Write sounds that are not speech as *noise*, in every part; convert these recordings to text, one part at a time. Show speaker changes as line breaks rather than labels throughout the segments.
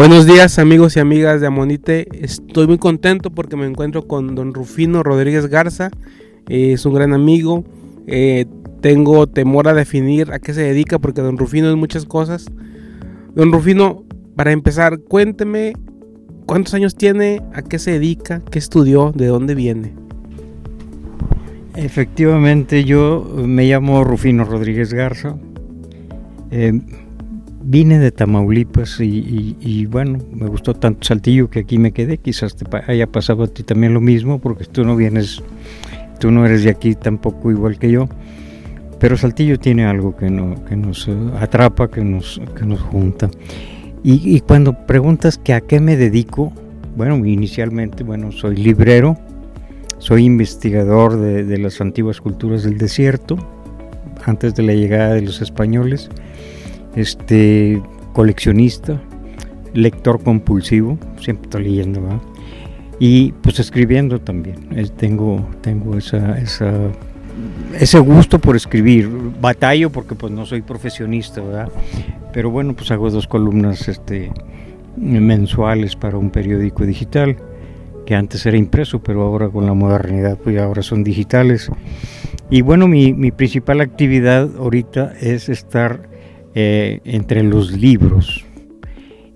Buenos días amigos y amigas de Amonite. Estoy muy contento porque me encuentro con don Rufino Rodríguez Garza. Eh, es un gran amigo. Eh, tengo temor a definir a qué se dedica porque don Rufino es muchas cosas. Don Rufino, para empezar, cuénteme cuántos años tiene, a qué se dedica, qué estudió, de dónde viene.
Efectivamente, yo me llamo Rufino Rodríguez Garza. Eh, vine de Tamaulipas y, bueno, me gustó tanto Saltillo que aquí me quedé. Quizás te haya pasado a ti también lo mismo, porque tú no vienes, tú no eres de aquí tampoco igual que yo. Pero Saltillo tiene algo que, no, que nos atrapa, que nos, que nos junta. Y, cuando preguntas que a qué me dedico, bueno, inicialmente, bueno, soy librero, soy investigador de, de las antiguas culturas del desierto, antes de la llegada de los españoles este coleccionista, lector compulsivo, siempre estoy leyendo, y pues escribiendo también. tengo tengo esa, esa, ese gusto por escribir. Batallo porque pues no soy profesionista, ¿verdad? Pero bueno, pues hago dos columnas este, mensuales para un periódico digital que antes era impreso, pero ahora con la modernidad pues ahora son digitales. Y bueno, mi, mi principal actividad ahorita es estar eh, entre los libros.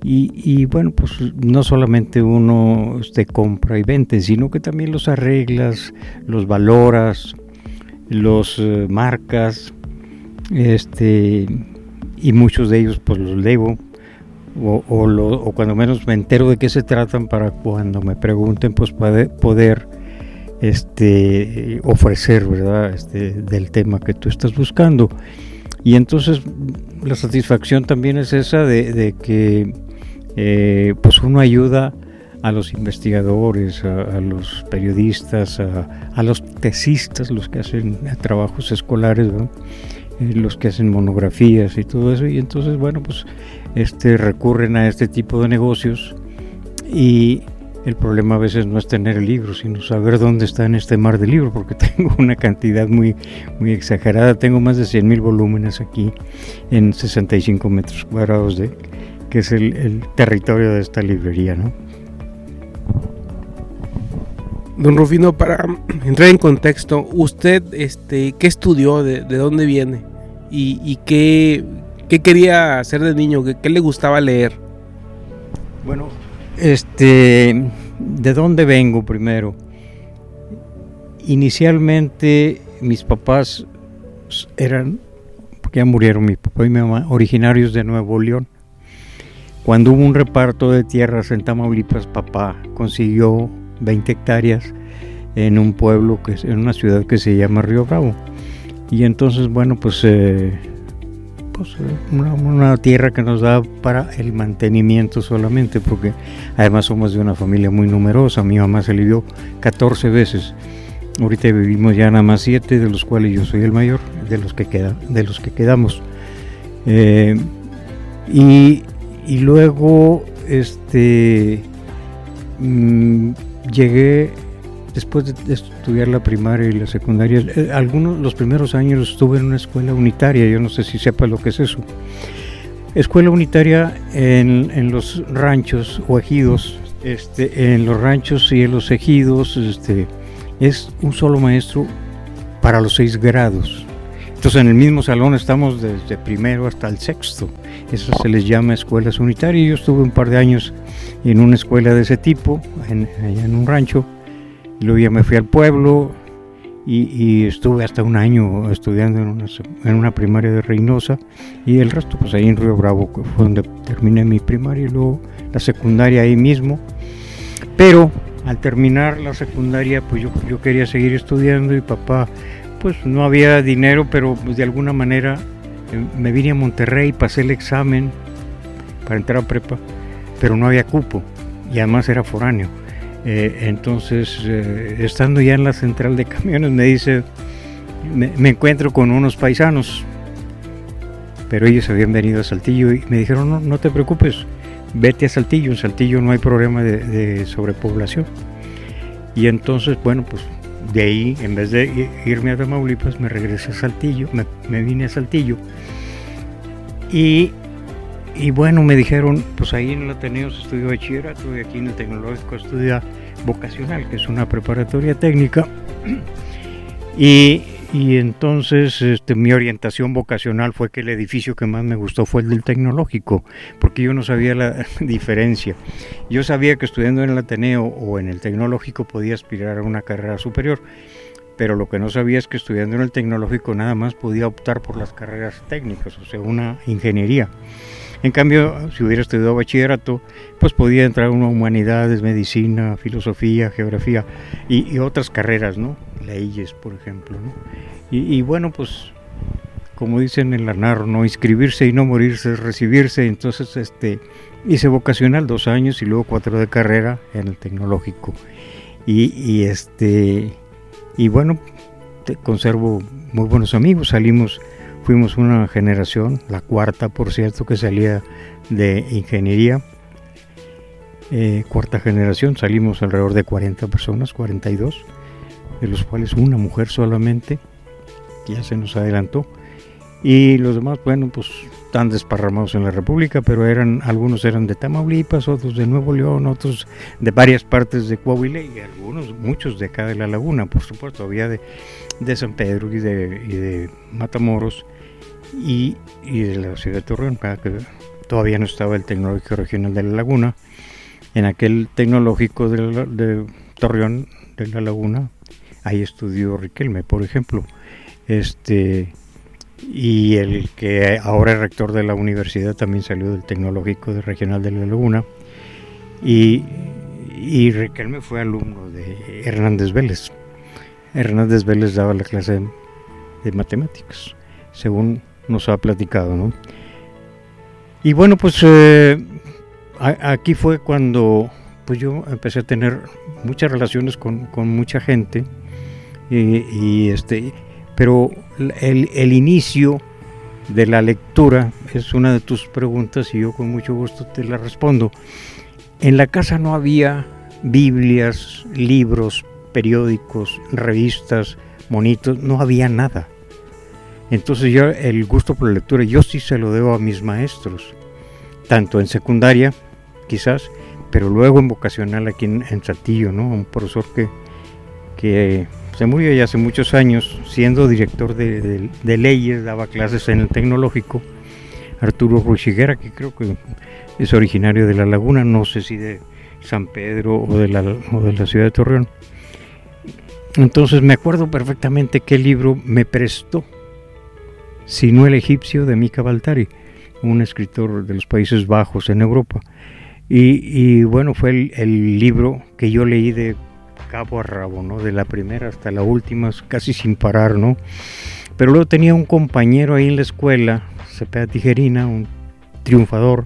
Y, bueno, pues no solamente uno este, compra y vende, sino que también los arreglas, los valoras, los eh, marcas, este, y muchos de ellos pues los leo, o, o, cuando menos me entero de qué se tratan para cuando me pregunten pues poder, poder este, ofrecer, ¿verdad? Este, del tema que tú estás buscando. Y entonces la satisfacción también es esa de, que eh, pues uno ayuda a los investigadores, a, los periodistas, a, los tesistas, los que hacen trabajos escolares, eh, los que hacen monografías y todo eso. Y entonces, bueno, pues este, recurren a este tipo de negocios y el problema a veces no es tener el libro, sino saber dónde está en este mar de libros, porque *laughs* tengo una cantidad muy, muy exagerada. Tengo más de 100.000 volúmenes aquí en 65 metros cuadrados, de, que es el, territorio de esta librería. ¿no?
Don Rufino, para entrar en contexto, ¿usted este, qué estudió? ¿De, dónde viene? ¿Y, qué, qué, quería hacer de niño? ¿Qué, qué le gustaba leer?
Bueno, este, ¿de dónde vengo primero? Inicialmente mis papás eran, porque ya murieron mi papá y mi mamá, originarios de Nuevo León. Cuando hubo un reparto de tierras en Tamaulipas, papá consiguió 20 hectáreas en un pueblo, que en una ciudad que se llama Río Bravo. Y entonces, bueno, pues eh, pues, una, tierra que nos da para el mantenimiento solamente, porque además somos de una familia muy numerosa. Mi mamá se lidió 14 veces. Ahorita vivimos ya nada más 7, de los cuales yo soy el mayor, de los que, queda, de los que quedamos. Eh, y, y, luego este, mm, llegué después de estudiar la primaria y la secundaria, eh, algunos los primeros años estuve en una escuela unitaria, yo no sé si sepa lo que es eso. Escuela unitaria en, en los ranchos o ejidos, este, en los ranchos y en los ejidos, este, es un solo maestro para los seis grados. Entonces en el mismo salón estamos desde primero hasta el sexto. Eso se les llama escuelas unitarias. Yo estuve un par de años en una escuela de ese tipo, en, allá en un rancho, Luego ya me fui al pueblo y, estuve hasta un año estudiando en una, en una, primaria de Reynosa y el resto pues ahí en Río Bravo, fue donde terminé mi primaria y luego la secundaria ahí mismo. Pero al terminar la secundaria pues yo, yo quería seguir estudiando y papá pues no había dinero, pero pues, de alguna manera eh, me vine a Monterrey, pasé el examen para entrar a prepa, pero no había cupo y además era foráneo. Eh, entonces, eh, estando ya en la central de camiones, me dice, me, encuentro con unos paisanos, pero ellos habían venido a Saltillo y me dijeron, no, no te preocupes, vete a Saltillo, en Saltillo no hay problema de, sobrepoblación. Y entonces, bueno, pues de ahí, en vez de irme a Tamaulipas, me regresé a Saltillo, me, vine a Saltillo. Y y bueno, me dijeron, pues ahí en el Ateneo se estudió bachillerato y aquí en el Tecnológico estudia vocacional, que es una preparatoria técnica. *clears throat* Y, y entonces este, mi orientación vocacional fue que el edificio que más me gustó fue el del tecnológico, porque yo no sabía la *laughs* diferencia. Yo sabía que estudiando en el Ateneo o en el tecnológico podía aspirar a una carrera superior, pero lo que no sabía es que estudiando en el tecnológico nada más podía optar por las carreras técnicas, o sea, una ingeniería. En cambio, si hubiera estudiado bachillerato, pues podía entrar en humanidades, medicina, filosofía, geografía y, otras carreras, ¿no? Leyes, por ejemplo, ¿no? Y, bueno, pues como dicen en la narro, no inscribirse y no morirse es recibirse. Entonces, este, hice vocacional dos años y luego cuatro de carrera en el tecnológico. Y, y este, y bueno, conservo muy buenos amigos. Salimos Fuimos una generación, la cuarta por cierto, que salía de ingeniería. Eh, cuarta generación, salimos alrededor de 40 personas, 42, de los cuales una mujer solamente, ya se nos adelantó. Y los demás, bueno, pues están desparramados en la República, pero eran algunos eran de Tamaulipas, otros de Nuevo León, otros de varias partes de Coahuila y algunos, muchos de acá de la Laguna, por supuesto, había de, de San Pedro y de, y de Matamoros y, de la ciudad de Torreón, que todavía no estaba el Tecnológico Regional de la Laguna. En aquel Tecnológico de, Torreón de la Laguna, ahí estudió Riquelme, por ejemplo. Este, y el que ahora es rector de la universidad también salió del Tecnológico Regional de la Laguna. Y, y Riquelme fue alumno de Hernández Vélez. Hernández Vélez daba la clase de, de matemáticas, según nos ha platicado, ¿no? Y bueno, pues eh, aquí fue cuando pues yo empecé a tener muchas relaciones con, mucha gente y, este pero el, el, inicio de la lectura es una de tus preguntas y yo con mucho gusto te la respondo. En la casa no había Biblias, libros, periódicos, revistas, monitos, no había nada. Entonces yo el gusto por la lectura, yo sí se lo debo a mis maestros, tanto en secundaria, quizás, pero luego en vocacional aquí en, Saltillo, ¿no? Un profesor que, que se murió ya hace muchos años, siendo director de, leyes, daba clases en el tecnológico, Arturo Ruchiguera, que creo que es originario de La Laguna, no sé si de San Pedro o de la, o de la ciudad de Torreón. Entonces me acuerdo perfectamente qué libro me prestó sino el egipcio de Mika Baltari, un escritor de los Países Bajos en Europa. Y, bueno, fue el, libro que yo leí de cabo a rabo, ¿no? De la primera hasta la última, casi sin parar, ¿no? Pero luego tenía un compañero ahí en la escuela, Cepeda Tijerina, un triunfador,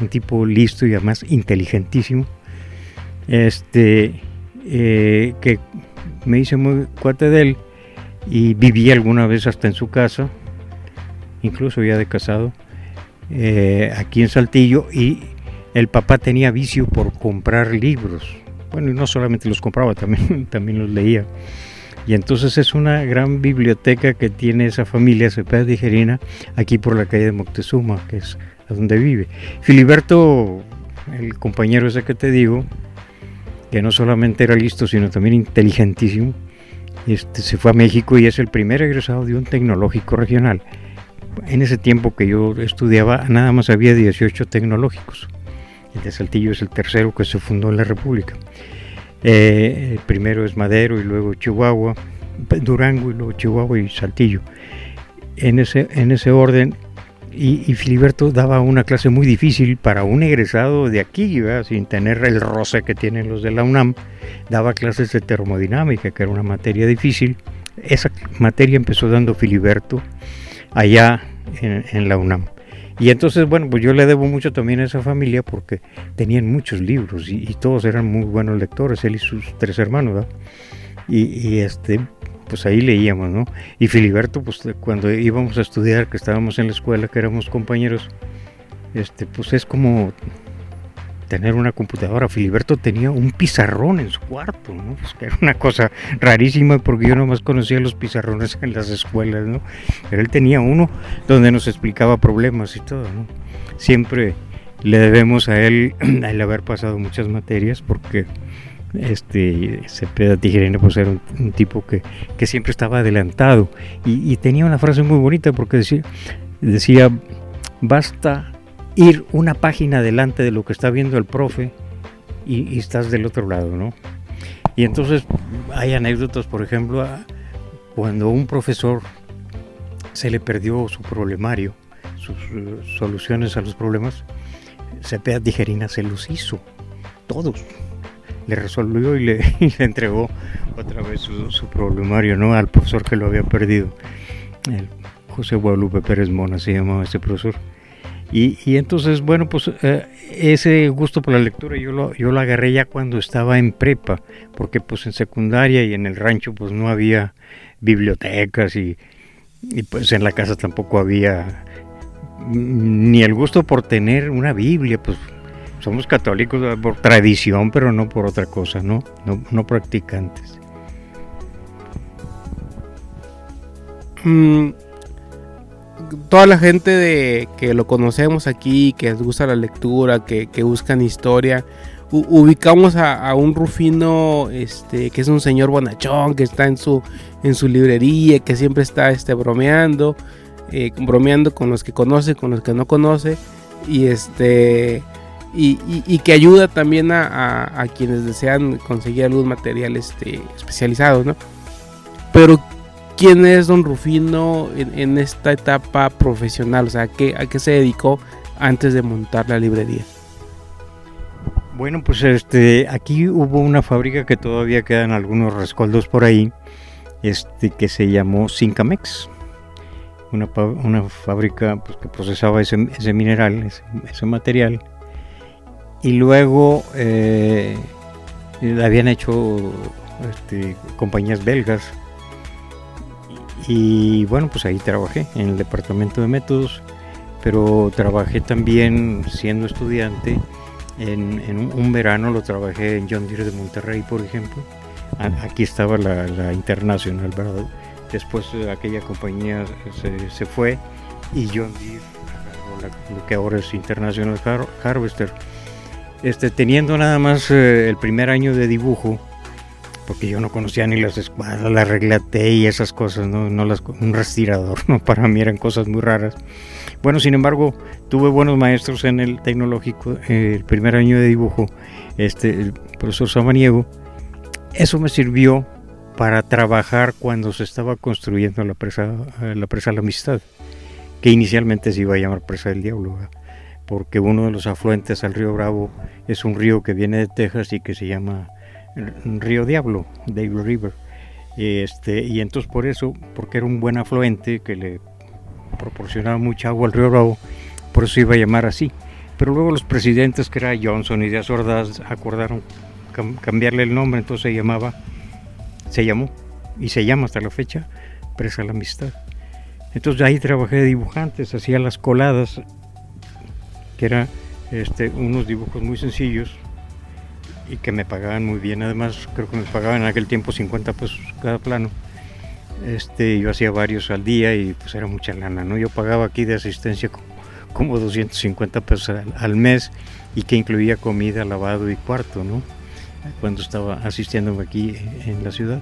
un tipo listo y además inteligentísimo, este, eh, que me hice muy cuate de él y viví alguna vez hasta en su casa, incluso ya de casado, eh, aquí en Saltillo, y el papá tenía vicio por comprar libros. Bueno, y no solamente los compraba, *laughs* también, también los leía. Y entonces es una gran biblioteca que tiene esa familia Cepeda Tijerina aquí por la calle de Moctezuma, que es donde vive. Filiberto, el compañero ese que te digo, que no solamente era listo, sino también inteligentísimo, este, se fue a México y es el primer egresado de un tecnológico regional en ese tiempo que yo estudiaba, nada más había 18 tecnológicos. El de Saltillo es el tercero que se fundó en la República. Eh, el primero es Madero y luego Chihuahua, Durango y luego Chihuahua y Saltillo. En ese, en ese orden, y, Filiberto daba una clase muy difícil para un egresado de aquí, sin tener el roce que tienen los de la UNAM. Daba clases de termodinámica, que era una materia difícil. Esa materia empezó dando Filiberto allá en, la UNAM. Y entonces, bueno, pues yo le debo mucho también a esa familia porque tenían muchos libros y, todos eran muy buenos lectores, él y sus tres hermanos, ¿verdad? Y, este, pues ahí leíamos, ¿no? Y Filiberto, pues cuando íbamos a estudiar, que estábamos en la escuela, que éramos compañeros, este, pues es como tener una computadora. Filiberto tenía un pizarrón en su cuarto, ¿no? que era una cosa rarísima porque yo nomás conocía los pizarrones en las escuelas, ¿no? Pero él tenía uno donde nos explicaba problemas y todo, ¿no? siempre le debemos a él *clears throat* el haber pasado muchas materias porque este Cepeda Tijerina pues era un, tipo que, siempre estaba adelantado y, tenía una frase muy bonita porque decía, decía basta ir una página adelante de lo que está viendo el profe y, estás del otro lado, ¿no? Y entonces hay anécdotas, por ejemplo, cuando un profesor se le perdió su problemario, sus eh, soluciones a los problemas, Cepeda Tijerina se los hizo, todos. Le resolvió y le, *laughs* entregó otra vez su, problemario ¿no? al profesor que lo había perdido. José Guadalupe Pérez Mona se llamaba ese profesor. Y, entonces, bueno, pues eh, ese gusto por la lectura yo lo, yo lo agarré ya cuando estaba en prepa, porque pues en secundaria y en el rancho pues no había bibliotecas y, y pues en la casa tampoco había ni el gusto por tener una Biblia, pues somos católicos por tradición, pero no por otra cosa, ¿no? No, practicantes.
Mm, toda la gente de, que lo conocemos aquí, que les gusta la lectura, que, buscan historia, ubicamos a, un Rufino, este, que es un señor bonachón, que está en su, en su librería, que siempre está este, bromeando, eh, bromeando con los que conoce, con los que no conoce, y este y, que ayuda también a, quienes desean conseguir algún material este, especializado, ¿no? Pero quién es don Rufino en, esta etapa profesional, o sea, ¿a qué, se dedicó antes de montar la librería.
Bueno, pues este, aquí hubo una fábrica que todavía quedan algunos rescoldos por ahí, este, que se llamó Sincamex, una, una fábrica pues, que procesaba ese, mineral, ese, material, y luego eh, habían hecho este, compañías belgas y bueno, pues ahí trabajé en el departamento de métodos, pero trabajé también siendo estudiante. En, un, verano lo trabajé en John Deere de Monterrey, por ejemplo. Aquí estaba la, Internacional, ¿verdad? Después eh, aquella compañía se, fue y John Deere lo que ahora es International Harvester. Este, teniendo nada más eh, el primer año de dibujo, porque yo no conocía ni las escuadras, la regla T y esas cosas, ¿no? no las, un respirador, *laughs* ¿no? para mí eran cosas muy raras. Bueno, sin embargo, tuve buenos maestros en el tecnológico, eh, el primer año de dibujo, este, el profesor Samaniego. Eso me sirvió para trabajar cuando se estaba construyendo la presa, eh, la presa La Amistad, que inicialmente se iba a llamar Presa del Diablo, porque uno de los afluentes al río Bravo es un río que viene de Texas y que se llama Río Diablo, Devil River. Este, y entonces por eso, porque era un buen afluente que le proporcionaba mucha agua al río Bravo, por eso iba a llamar así. Pero luego los presidentes, que era Johnson y Díaz Ordaz, acordaron cambiarle el nombre, entonces se llamaba, se llamó, y se llama hasta la fecha, Presa la Amistad. Entonces ahí trabajé de dibujantes, hacía las coladas, que eran este, unos dibujos muy sencillos, y que me pagaban muy bien. Además, creo que me pagaban en aquel tiempo 50 pesos cada plano. Este, yo hacía varios al día y pues era mucha lana, ¿no? Yo pagaba aquí de asistencia como 250 pesos al, mes y que incluía comida, lavado y cuarto, ¿no? Cuando estaba asistiéndome aquí en la ciudad.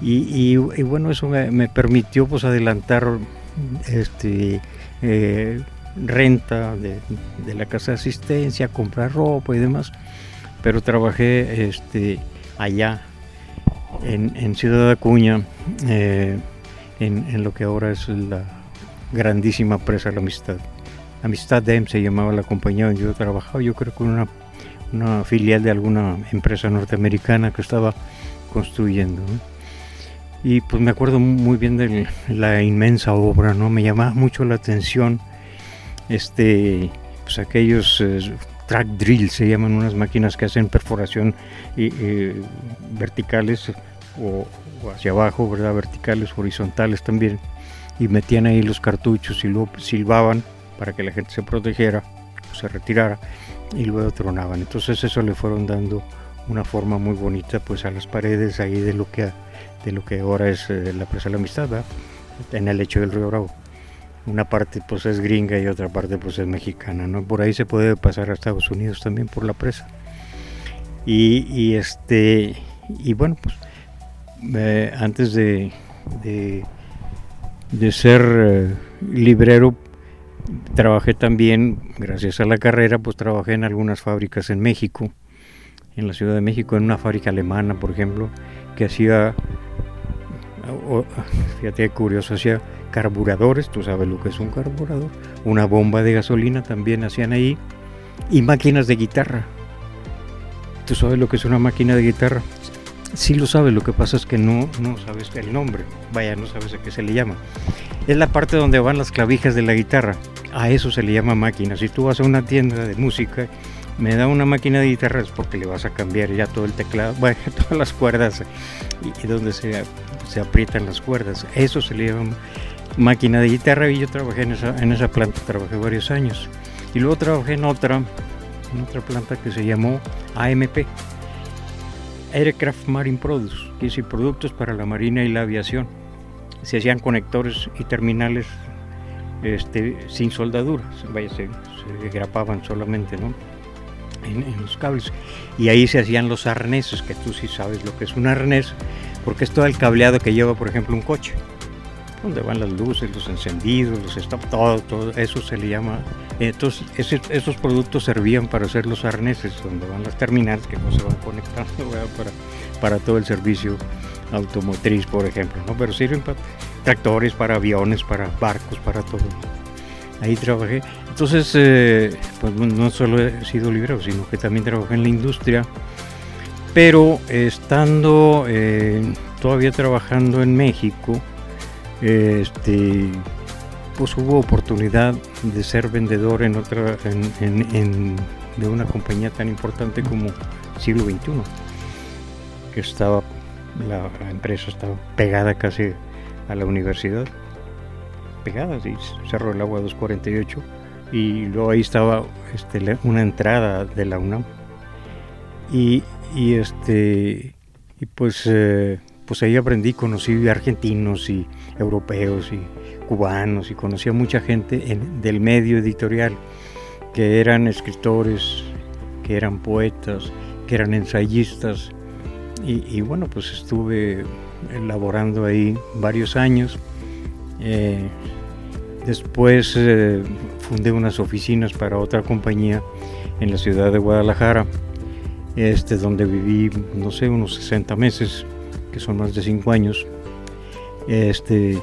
Y, bueno, eso me, permitió pues adelantar este, eh, renta de, de, la casa de asistencia, comprar ropa y demás pero trabajé este, allá en, Ciudad Acuña, eh, en, lo que ahora es la grandísima presa La Amistad. Amistad DEM se llamaba la compañía donde yo trabajaba, yo creo que una, una filial de alguna empresa norteamericana que estaba construyendo. Y pues me acuerdo muy bien de la inmensa obra, ¿no? Me llamaba mucho la atención este, pues aquellos eh, track drill, se llaman unas máquinas que hacen perforación verticales o, hacia abajo, ¿verdad? Verticales, horizontales también. Y metían ahí los cartuchos y luego silbaban para que la gente se protegiera se retirara y luego tronaban. Entonces eso le fueron dando una forma muy bonita pues a las paredes ahí de lo que de lo que ahora es eh, la presa de la amistad en el lecho del río Bravo una parte pues es gringa y otra parte pues es mexicana, ¿no? Por ahí se puede pasar a Estados Unidos también por la presa. Y, este y bueno pues eh, antes de, de, ser eh, librero trabajé también gracias a la carrera pues trabajé en algunas fábricas en México en la Ciudad de México en una fábrica alemana por ejemplo que hacía fíjate curioso hacía carburadores, tú sabes lo que es un carburador, una bomba de gasolina también hacían ahí y máquinas de guitarra. ¿Tú sabes lo que es una máquina de guitarra? Sí lo sabes, lo que pasa es que no, no sabes el nombre, vaya, no sabes a qué se le llama. Es la parte donde van las clavijas de la guitarra, a eso se le llama máquina. Si tú vas a una tienda de música, me da una máquina de guitarra es porque le vas a cambiar ya todo el teclado, *laughs* todas las cuerdas y, donde se, se aprietan las cuerdas, eso se le llama máquina de guitarra y yo trabajé en esa, en esa planta, trabajé varios años. Y luego trabajé en otra, en otra planta que se llamó AMP, Aircraft Marine Products, que es productos para la marina y la aviación. Se hacían conectores y terminales este, sin soldaduras, vaya, se, grapaban solamente ¿no? En, en, los cables. Y ahí se hacían los arneses, que tú sí sabes lo que es un arnés, porque es todo el cableado que lleva, por ejemplo, un coche donde van las luces, los encendidos, los stop, todo, todo eso se le llama. Entonces, esos productos servían para hacer los arneses, donde van las terminales que no se van conectando *laughs* para, para todo el servicio automotriz, por ejemplo, ¿no? Pero sirven para tractores, para aviones, para barcos, para todo. Ahí trabajé. Entonces, eh, pues no solo he sido librero, sino que también trabajé en la industria. Pero estando eh, todavía trabajando en México, este, pues hubo oportunidad de ser vendedor en otra, en, de una compañía tan importante como Siglo XXI, que estaba, la, empresa estaba pegada casi a la universidad, pegada, sí, Cerro del Agua 248, y luego ahí estaba este, una entrada de la UNAM. Y, y este, y pues, eh, pues ahí aprendí, conocí argentinos y europeos y cubanos y conocía mucha gente del medio editorial que eran escritores, que eran poetas, que eran ensayistas y, bueno pues estuve elaborando ahí varios años. Eh, después eh, fundé unas oficinas para otra compañía en la ciudad de Guadalajara, este, donde viví, no sé, unos 60 meses, que son más de 5 años. Este,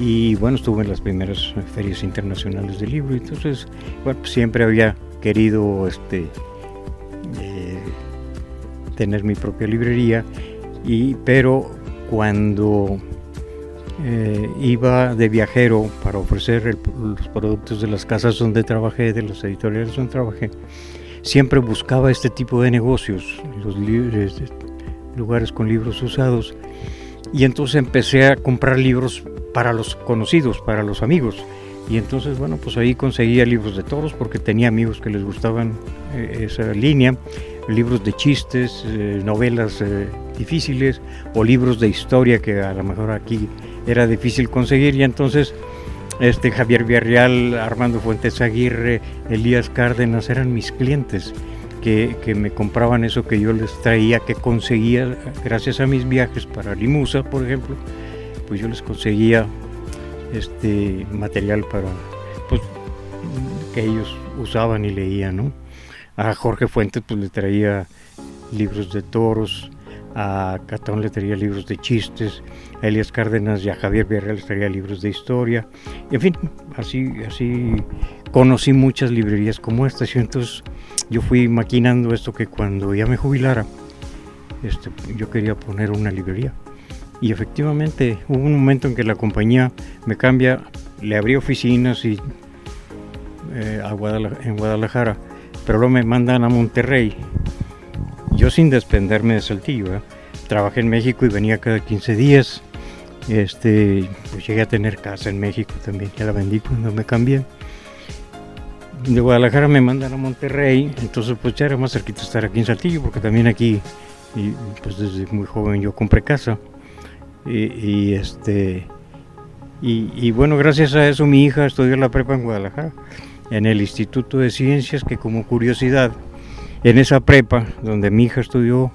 y bueno, estuve en las primeras ferias internacionales del libro, entonces bueno, pues siempre había querido este, eh, tener mi propia librería, y, pero cuando eh, iba de viajero para ofrecer los productos de las casas donde trabajé, de los editoriales donde trabajé, siempre buscaba este tipo de negocios, los lugares con libros usados, y entonces empecé a comprar libros para los conocidos, para los amigos. Y entonces, bueno, pues ahí conseguía libros de toros porque tenía amigos que les gustaban eh, esa línea, libros de chistes, eh, novelas eh, difíciles o libros de historia que a lo mejor aquí era difícil conseguir. Y entonces este Javier Villarreal, Armando Fuentes Aguirre, Elías Cárdenas eran mis clientes que, me compraban eso que yo les traía, que conseguía gracias a mis viajes para Limusa, por ejemplo, pues yo les conseguía este material para pues, que ellos usaban y leían, ¿no? A Jorge Fuentes pues le traía libros de toros, a Catón le traía libros de chistes, a Elias Cárdenas y a Javier Villarreal les traía libros de historia, en fin, así, así conocí muchas librerías como esta, y entonces yo fui maquinando esto que cuando ya me jubilara, este, yo quería poner una librería. Y efectivamente hubo un momento en que la compañía me cambia, le abrí oficinas y, eh, en Guadalajara, pero luego me mandan a Monterrey. Yo sin desprenderme de Saltillo, ¿eh? trabajé en México y venía cada 15 días. Este, pues llegué a tener casa en México también, ya la vendí cuando me cambié de Guadalajara me mandan a Monterrey, entonces pues ya era más cerquita estar aquí en Saltillo, porque también aquí, pues desde muy joven yo compré casa. Y, este Y, bueno, gracias a eso mi hija estudió la prepa en Guadalajara, en el Instituto de Ciencias, que como curiosidad, en esa prepa donde mi hija estudió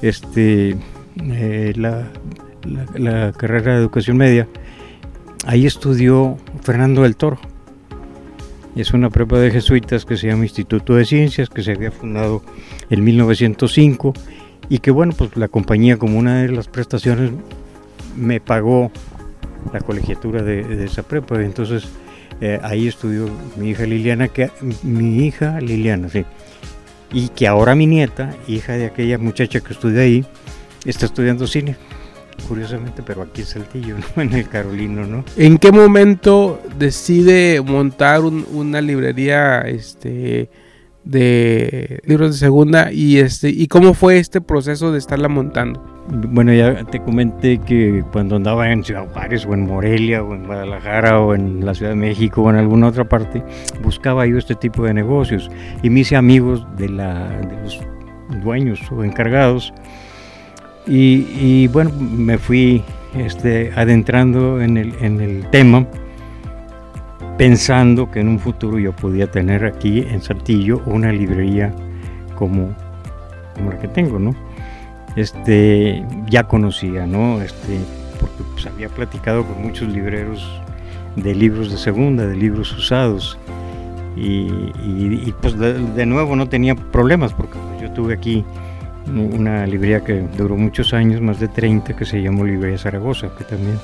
este, eh, la, la, carrera de educación media, ahí estudió Fernando del Toro. Es una prepa de jesuitas que se llama Instituto de Ciencias, que se había fundado en 1905 y que bueno, pues la compañía como una de las prestaciones me pagó la colegiatura de, esa prepa. Entonces eh, ahí estudió mi hija Liliana, que mi hija Liliana, sí, y que ahora mi nieta, hija de aquella muchacha que estudia ahí, está estudiando cine curiosamente, pero aquí en Saltillo, *laughs* ¿no? en el Carolino, ¿no?
¿En qué momento decide montar una librería este, de libros de segunda y, este, y cómo fue este proceso de estarla montando?
Bueno, ya te comenté que cuando andaba en Ciudad Juárez o en Morelia o en Guadalajara o en la Ciudad de México o en alguna otra parte, buscaba yo este tipo de negocios y me hice amigos de, la, de los dueños o encargados y, bueno, me fui este, adentrando en el, en el tema, pensando que en un futuro yo podía tener aquí en Saltillo una librería como, como la que tengo, ¿no? Este, ya conocía, ¿no? Este, porque pues, había platicado con muchos libreros de libros de segunda, de libros usados. Y, pues de, nuevo no tenía problemas porque pues, yo tuve aquí una librería que duró muchos años, más de 30, que se llamó Librería Zaragoza, que también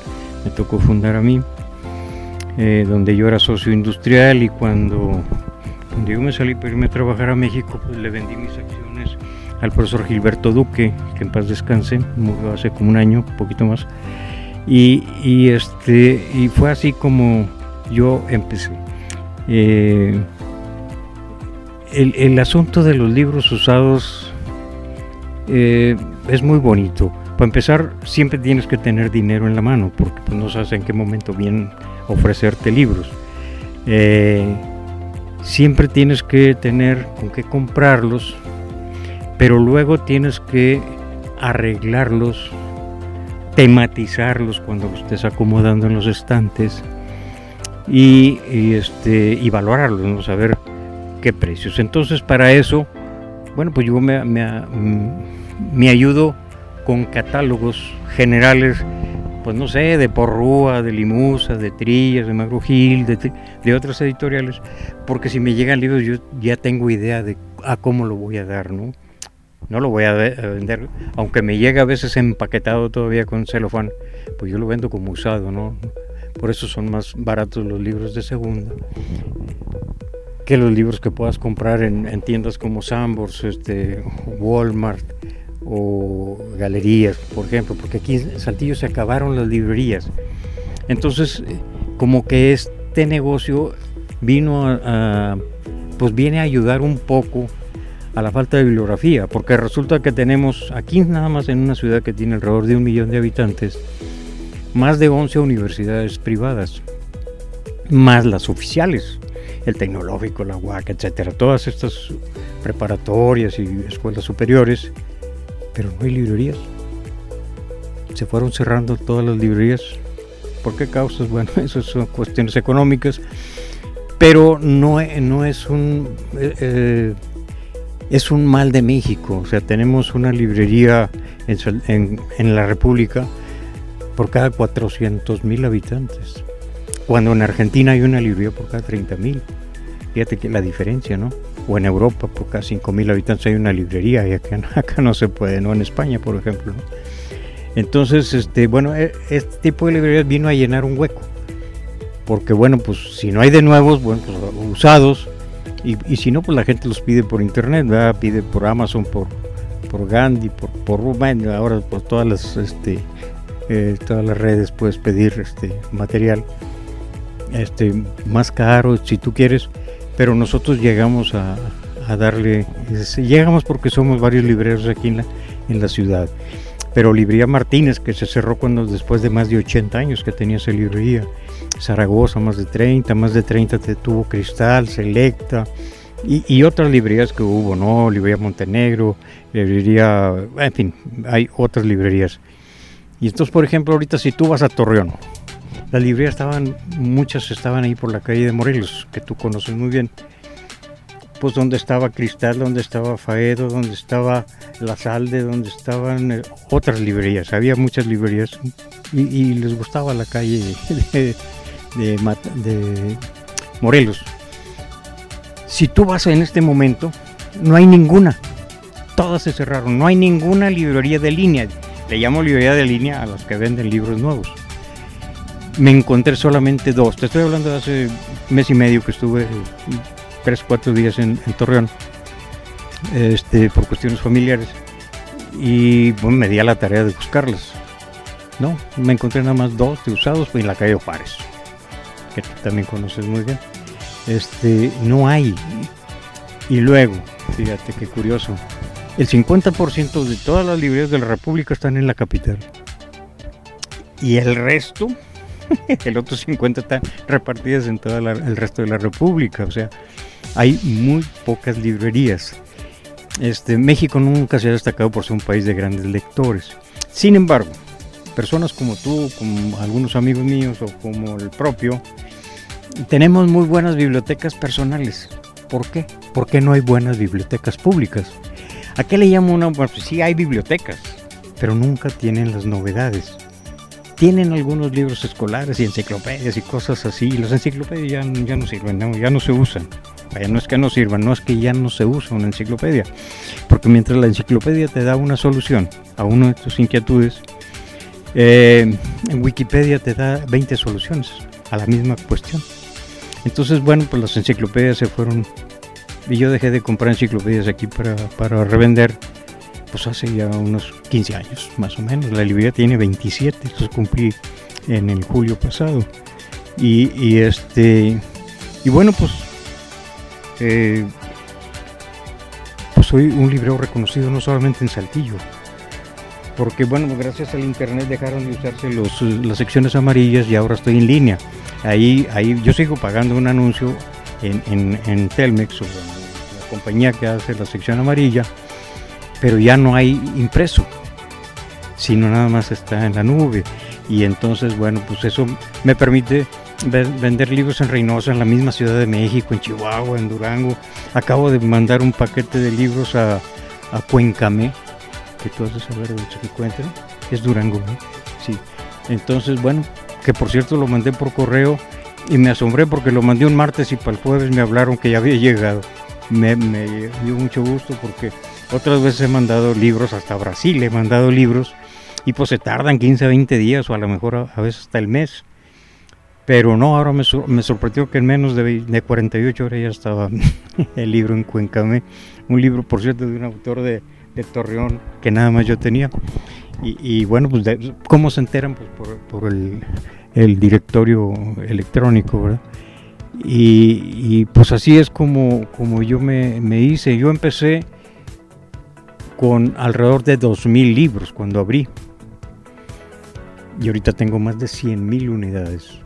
me tocó fundar a mí, eh, donde yo era socio industrial y cuando, cuando, yo me salí para irme a trabajar a México, pues le vendí mis acciones al profesor Gilberto Duque, que en paz descanse, murió hace como un año, un poquito más, y, y este, y fue así como yo empecé. Eh, el, el asunto de los libros usados eh, es muy bonito. Para empezar, siempre tienes que tener dinero en la mano, porque pues, no sabes en qué momento vienen ofrecerte libros. Eh, siempre tienes que tener con qué comprarlos, pero luego tienes que arreglarlos, tematizarlos cuando los estés acomodando en los estantes y, este, y valorarlos, ¿no? saber qué precios. Entonces, para eso, bueno, pues yo me, me ayudo con catálogos generales, pues no sé, de Porrúa, de Limusa, de Trillas, de Magrujil, de, de otras editoriales, porque si me llegan libros yo ya tengo idea de a cómo lo voy a dar, ¿no? No lo voy a, vender, aunque me llega a veces empaquetado todavía con celofán, pues yo lo vendo como usado, ¿no? Por eso son más baratos los libros de segunda que los libros que puedas comprar en, en tiendas como Sambors, este, Walmart, o galerías, por ejemplo, porque aquí en Saltillo se acabaron las librerías. Entonces, eh, como que este negocio vino a, pues viene a ayudar un poco a la falta de bibliografía, porque resulta que tenemos aquí nada más en una ciudad que tiene alrededor de un millón de habitantes, más de 11 universidades privadas, más las oficiales, el tecnológico, la UAC, etcétera, todas estas preparatorias y escuelas superiores pero no hay librerías. Se fueron cerrando todas las librerías. ¿Por qué causas? *laughs* Bueno, eso son cuestiones económicas, pero no, no es un... Eh, eh, es un mal de México, o sea, tenemos una librería en, en, la República por cada 400 mil habitantes, cuando en Argentina hay una librería por cada 30 mil. Fíjate que la diferencia, ¿no? o en Europa por cada 5.000 habitantes hay una librería y acá, *laughs* acá, no se puede, ¿no? En España, por ejemplo. Entonces, este, bueno, e, este tipo de librerías vino a llenar un hueco. Porque, bueno, pues si no hay de nuevos, bueno, pues usados. Y, y si no, pues la gente los pide por internet, ¿verdad? Pide por Amazon, por, por Gandhi, por, por ahora por todas las, este, eh, todas las redes puedes pedir este material este más caro si tú quieres pero nosotros llegamos a, darle, llegamos porque somos varios libreros aquí en la, en la ciudad. Pero Librería Martínez, que se cerró cuando después de más de 80 años que tenía esa librería. Zaragoza, más de 30, más de 30 tuvo Cristal, Selecta y, y, otras librerías que hubo, ¿no? Librería Montenegro, librería, en fin, hay otras librerías. Y entonces, por ejemplo, ahorita si tú vas a Torreón, las librerías estaban, muchas estaban ahí por la calle de Morelos, que tú conoces muy bien. Pues donde estaba Cristal, donde estaba Faedo, donde estaba La Salde, donde estaban eh, otras librerías. Había muchas librerías y, les gustaba la calle de, de Morelos. Si tú vas en este momento, no hay ninguna. Todas se cerraron. No hay ninguna librería de línea. Le llamo librería de línea a las que venden libros nuevos me encontré solamente dos. Te estoy hablando de hace mes y medio que estuve tres, cuatro días en, Torreón, este, por cuestiones familiares. Y bueno, me di a la tarea de buscarlas. No, me encontré nada más dos de usados en la calle Juárez, que también conoces muy bien. Este, no hay. Y luego, fíjate qué curioso, el 50% de todas las librerías de la República están en la capital. Y el resto *laughs* el otro 50 están repartidas en todo el resto de la República. O sea, hay muy pocas librerías. Este, México nunca se ha destacado por ser un país de grandes lectores. Sin embargo, personas como tú, como algunos amigos míos o como el propio, tenemos muy buenas bibliotecas personales. ¿Por qué? Porque no hay buenas bibliotecas públicas. ¿A qué le llamo una? Pues sí hay bibliotecas, pero nunca tienen las novedades tienen algunos libros escolares y enciclopedias y cosas así, las enciclopedias ya, ya no sirven, ya no se usan. No es que no sirvan, no es que ya no se usa una enciclopedia, porque mientras la enciclopedia te da una solución a una de tus inquietudes, eh, en Wikipedia te da 20 soluciones a la misma cuestión. Entonces, bueno, pues las enciclopedias se fueron, y yo dejé de comprar enciclopedias aquí para, para revender pues hace ya unos 15 años más o menos. La librería tiene 27, entonces cumplí en el julio pasado. Y, este y bueno pues eh, pues soy un librero reconocido no solamente en Saltillo porque bueno gracias al internet dejaron de usarse los, las secciones amarillas y ahora estoy en línea ahí ahí yo sigo pagando un anuncio en, en, en Telmex o la compañía que hace la sección amarilla pero ya no hay impreso, sino nada más está en la nube. Y entonces, bueno, pues eso me permite vender libros en Reynosa, en la misma Ciudad de México, en Chihuahua, en Durango. Acabo de mandar un paquete de libros a, a Cuencamé, que tú de saber de se encuentra. Es Durango, ¿no? Sí. Entonces, bueno, que por cierto lo mandé por correo y me asombré porque lo mandé un martes y para el jueves me hablaron que ya había llegado. Me dio mucho gusto porque otras veces he mandado libros hasta Brasil, he mandado libros y pues se tardan 15, 20 días o a lo mejor a, veces hasta el mes. Pero no, ahora me, me sorprendió que en menos de, de, 48 horas ya estaba *laughs* el libro en Cuencame. Un libro, por cierto, de un autor de, de Torreón que nada más yo tenía. Y, bueno, pues ¿cómo se enteran? Pues por, por el, el, directorio electrónico, ¿verdad? Y, y, pues así es como, como yo me, me hice. Yo empecé con alrededor de 2.000 libros cuando abrí. Y ahorita tengo más de 100.000 unidades.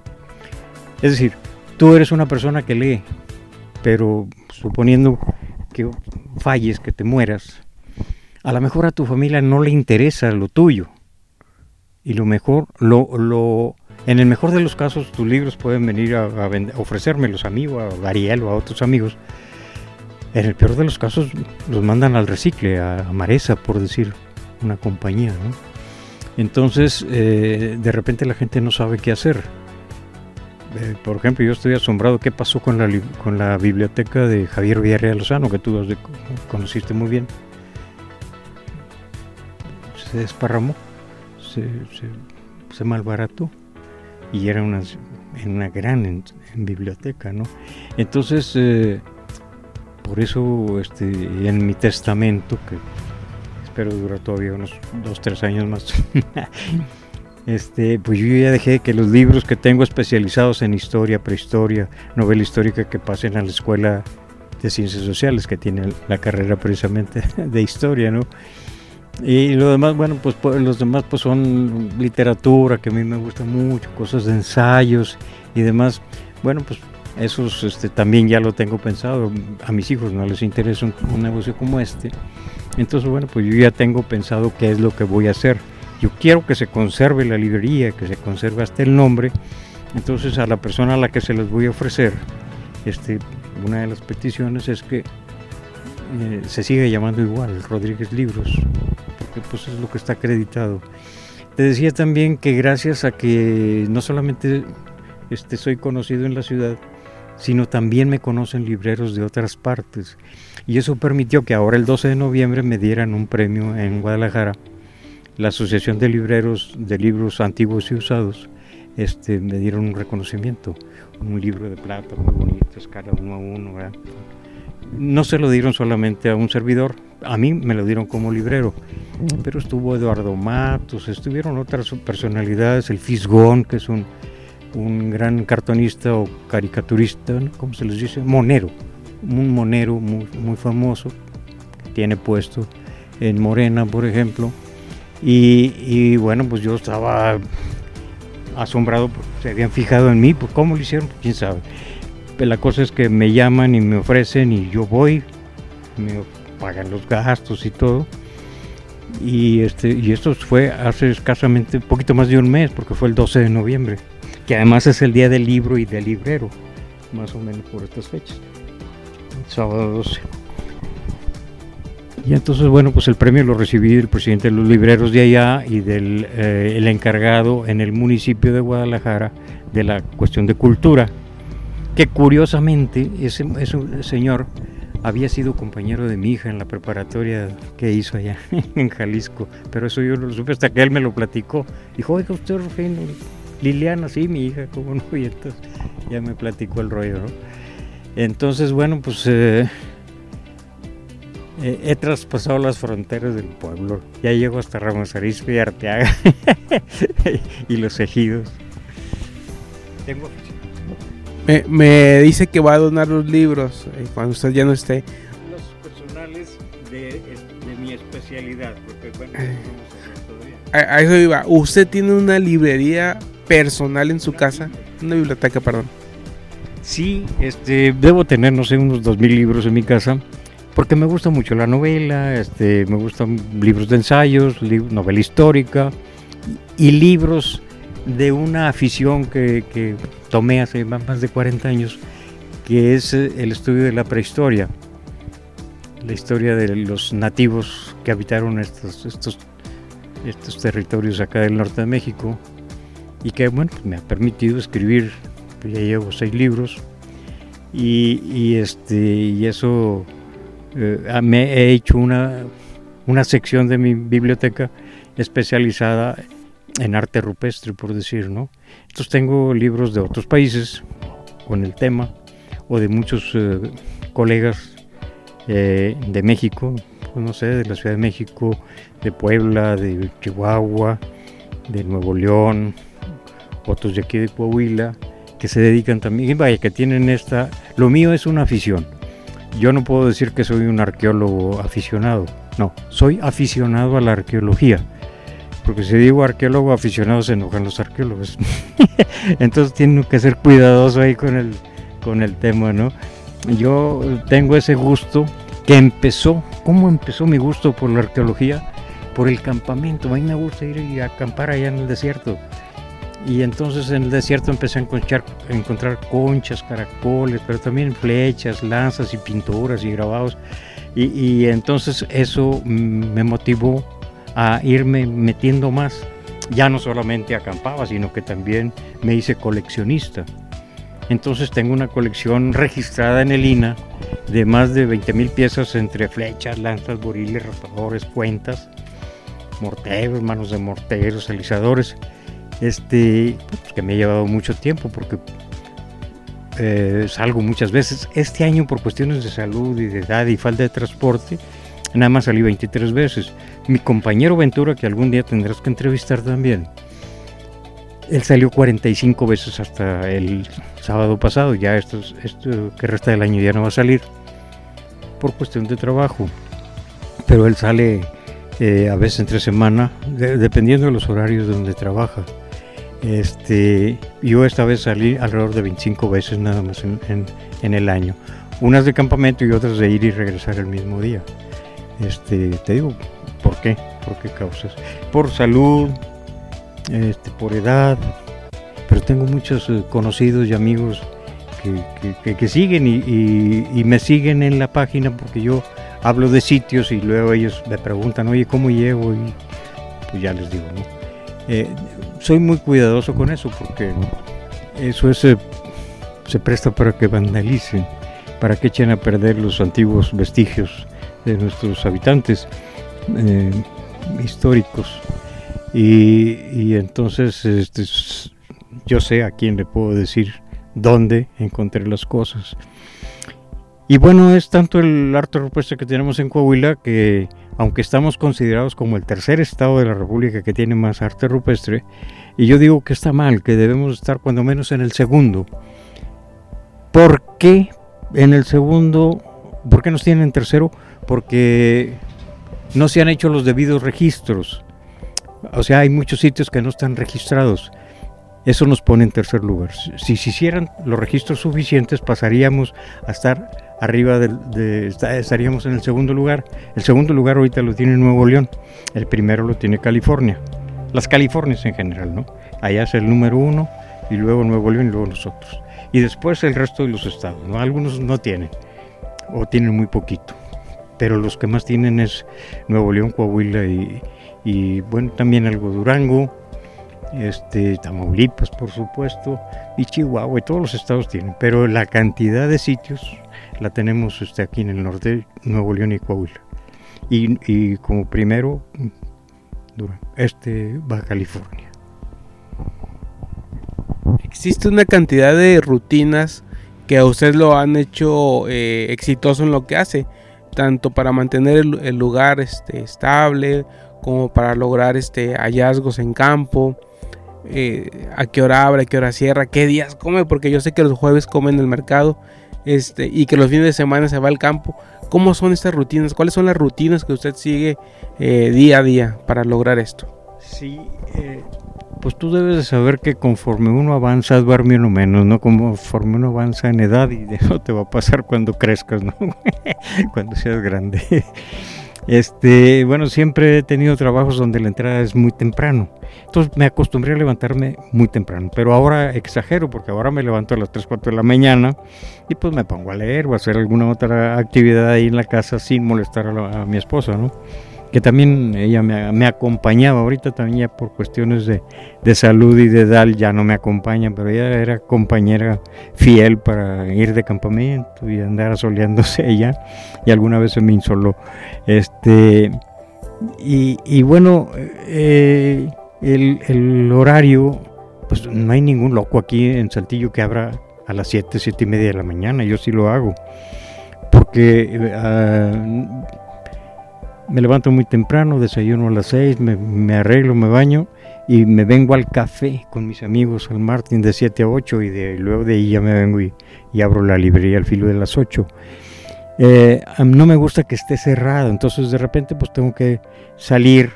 Es decir, tú eres una persona que lee, pero suponiendo que falles, que te mueras, a lo mejor a tu familia no le interesa lo tuyo. Y lo mejor, lo, lo, en el mejor de los casos, tus libros pueden venir a, a, ofrecérmelos a mí o a Ariel o a otros amigos en el peor de los casos los mandan al recicle, a, Maresa, por decir una compañía. ¿no? Entonces, eh, de repente la gente no sabe qué hacer. Eh, por ejemplo, yo estoy asombrado qué pasó con la, con la biblioteca de Javier Villarreal Lozano, que tú conociste muy bien. Se desparramó, se, se, malbarató y era una, una gran biblioteca. ¿no? Entonces, eh, por eso este, en mi testamento, que espero durar todavía unos dos, tres años más, *laughs* este, pues yo ya dejé que los libros que tengo especializados en historia, prehistoria, novela histórica que pasen a la escuela de ciencias sociales, que tiene la carrera precisamente *laughs* de historia, ¿no? Y lo demás, bueno, pues, pues los demás pues son literatura, que a mí me gusta mucho, cosas de ensayos y demás. Bueno, pues eso este, también ya lo tengo pensado. A mis hijos no les interesa un, negocio como este. Entonces, bueno, pues yo ya tengo pensado qué es lo que voy a hacer. Yo quiero que se conserve la librería, que se conserve hasta el nombre, Entonces a la persona a la que se les voy a ofrecer, este, una de las peticiones es que eh, se sigue llamando igual Rodríguez Libros, porque pues es lo que está acreditado. Te decía también que gracias a que no solamente este, soy conocido en la ciudad, sino también me conocen libreros de otras partes. Y eso permitió que ahora el 12 de noviembre me dieran un premio en Guadalajara. La Asociación de Libreros de Libros Antiguos y Usados este, me dieron un reconocimiento, un libro de plata muy bonito, escala uno a uno. No se lo dieron solamente a un servidor, a mí me lo dieron como librero, pero estuvo Eduardo Matos, estuvieron otras personalidades, el Fisgón, que es un un gran cartonista o caricaturista, ¿cómo se les dice? Monero, un monero muy, muy famoso, que tiene puesto en Morena, por ejemplo. Y, bueno, pues yo estaba asombrado porque se habían fijado en mí, pues ¿cómo lo hicieron? Quién sabe. Pero la cosa es que me llaman y me ofrecen y yo voy, me pagan los gastos y todo. Y, este, y esto fue hace escasamente poquito más de un mes, porque fue el 12 de noviembre que además es el día del libro y del librero, más o menos por estas fechas, sábado 12. Y entonces, bueno, pues el premio lo recibí del presidente de los libreros de allá y del eh, el encargado en el municipio de Guadalajara de la cuestión de cultura, que curiosamente ese, ese señor había sido compañero de mi hija en la preparatoria que hizo allá *laughs* en Jalisco, pero eso yo lo supe hasta que él me lo platicó. Dijo, oiga usted, Rufino, Liliana, sí, mi hija, como no, y entonces ya me platicó el rollo, ¿no? Entonces, bueno, pues eh, eh, he traspasado las fronteras del pueblo, ya llego hasta Ramos Arispe y Arteaga *laughs* y los ejidos.
Tengo me, me, dice que va a donar los libros eh, cuando usted ya no esté.
Los personales de, mi especialidad, porque bueno,
a, a eso iba. Usted tiene una librería personal en su casa, una biblioteca, perdón.
Sí, este, debo tener, no sé, unos dos mil libros en mi casa, porque me gusta mucho la novela, este, me gustan libros de ensayos, novela histórica y libros de una afición que, que tomé hace más de 40 años, que es eh, el estudio de la prehistoria, la historia de los nativos que habitaron estos, estos, estos territorios acá del norte de México, y que bueno, me ha permitido escribir, pues, ya llevo seis libros y, este, y eso eh, me he hecho una, una sección de mi biblioteca especializada en arte rupestre, por decir, ¿no? Entonces tengo libros de otros países con el tema o de muchos eh, colegas eh, de México, pues, no sé, de la Ciudad de México, de Puebla, de Chihuahua, de Nuevo León, otros de aquí de Coahuila, que se dedican también, vaya, que tienen esta, lo mío es una afición. Yo no puedo decir que soy un arqueólogo aficionado, no, soy aficionado a la arqueología, porque si digo arqueólogo aficionado se enojan los arqueólogos. *laughs* Entonces tengo que ser cuidadoso ahí con el, con el tema, ¿no? Yo tengo ese gusto que empezó, ¿cómo empezó mi gusto por la arqueología? Por el campamento, a mí me gusta ir y acampar allá en el desierto y entonces en el desierto empecé a encontrar, encontrar conchas, caracoles, pero también flechas, lanzas y pinturas y grabados. Y, entonces eso me motivó a irme metiendo más. Ya no solamente acampaba, sino que también me hice coleccionista. Entonces tengo una colección registrada en el INA de más de 20 mil piezas entre flechas, lanzas, buriles, raspadores, cuentas, morteros, manos de morteros, alisadores este, que me ha llevado mucho tiempo porque eh, salgo muchas veces. Este año por cuestiones de salud y de edad y falta de transporte, nada más salí 23 veces. Mi compañero Ventura, que algún día tendrás que entrevistar también, él salió 45 veces hasta el sábado pasado, ya esto, esto que resta del año ya no va a salir por cuestión de trabajo, pero él sale eh, a veces entre semana, dependiendo de los horarios donde trabaja. Este, yo esta vez salí alrededor de 25 veces nada más en, el año. Unas de campamento y otras de ir y regresar el mismo día. Este, te digo, ¿por qué? ¿Por qué causas? Por salud, este, por edad, pero tengo muchos eh, conocidos y amigos que, siguen y, me siguen en la página porque yo hablo de sitios y luego ellos me preguntan, oye, ¿cómo llego? Y pues ya les digo, ¿no? Eh, soy muy cuidadoso con eso porque eso es, se presta para que vandalicen, para que echen a perder los antiguos vestigios de nuestros habitantes eh, históricos. Y, entonces este, yo sé a quién le puedo decir dónde encontré las cosas. Y bueno, es tanto el arte rupestre que tenemos en Coahuila que, aunque estamos considerados como el tercer estado de la República que tiene más arte rupestre, y yo digo que está mal, que debemos estar cuando menos en el segundo. ¿Por qué en el segundo? ¿Por qué nos tienen en tercero? Porque no se han hecho los debidos registros. O sea, hay muchos sitios que no están registrados. Eso nos pone en tercer lugar. Si se hicieran los registros suficientes, pasaríamos a estar arriba de, estaríamos en el segundo lugar. El segundo lugar ahorita lo tiene Nuevo León, el primero lo tiene California. Las Californias en general, ¿no? Allá es el número uno y luego Nuevo León y luego nosotros. Y después el resto de los estados, ¿no? Algunos no tienen o tienen muy poquito, pero los que más tienen es Nuevo León, Coahuila y, y bueno, también algo Durango, este, Tamaulipas, por supuesto, y Chihuahua, y todos los estados tienen, pero la cantidad de sitios la tenemos este, aquí en el norte, Nuevo León y Coahuila. Y, como primero, este, Baja California.
Existe una cantidad de rutinas que a usted lo han hecho eh, exitoso en lo que hace, tanto para mantener el, lugar este, estable como para lograr este, hallazgos en campo eh, a qué hora abre, a qué hora cierra, qué días come, porque yo sé que los jueves comen en el mercado este, y que los fines de semana se va al campo. ¿Cómo son estas rutinas? ¿Cuáles son las rutinas que usted sigue eh, día a día para lograr esto?
Sí, eh, pues tú debes de saber que conforme uno avanza duerme uno menos, ¿no? Conforme uno avanza en edad y *laughs* eso te va a pasar cuando crezcas, ¿no? *laughs* cuando seas grande. Este, bueno, siempre he tenido trabajos donde la entrada es muy temprano. Entonces me acostumbré a levantarme muy temprano, pero ahora exagero porque ahora me levanto a las 3, 4 de la mañana y pues me pongo a leer o a hacer alguna otra actividad ahí en la casa sin molestar a, a mi esposa, ¿no? Que también ella me, acompañaba, ahorita también ya por cuestiones de, salud y de edad ya no me acompaña, pero ella era compañera fiel para ir de campamento y andar asoleándose *laughs* ella, y alguna vez se me insoló. Este, y, bueno, eh, el, horario, pues no hay ningún loco aquí en Saltillo que abra a las 7, 7 y media de la mañana, yo sí lo hago, porque... Eh, me levanto muy temprano, desayuno a las 6, me, arreglo, me baño y me vengo al café con mis amigos al Martín de 7 a 8 y de, luego de ahí ya me vengo y, abro la librería al filo de las 8. Eh, no me gusta que esté cerrado, entonces de repente pues tengo que salir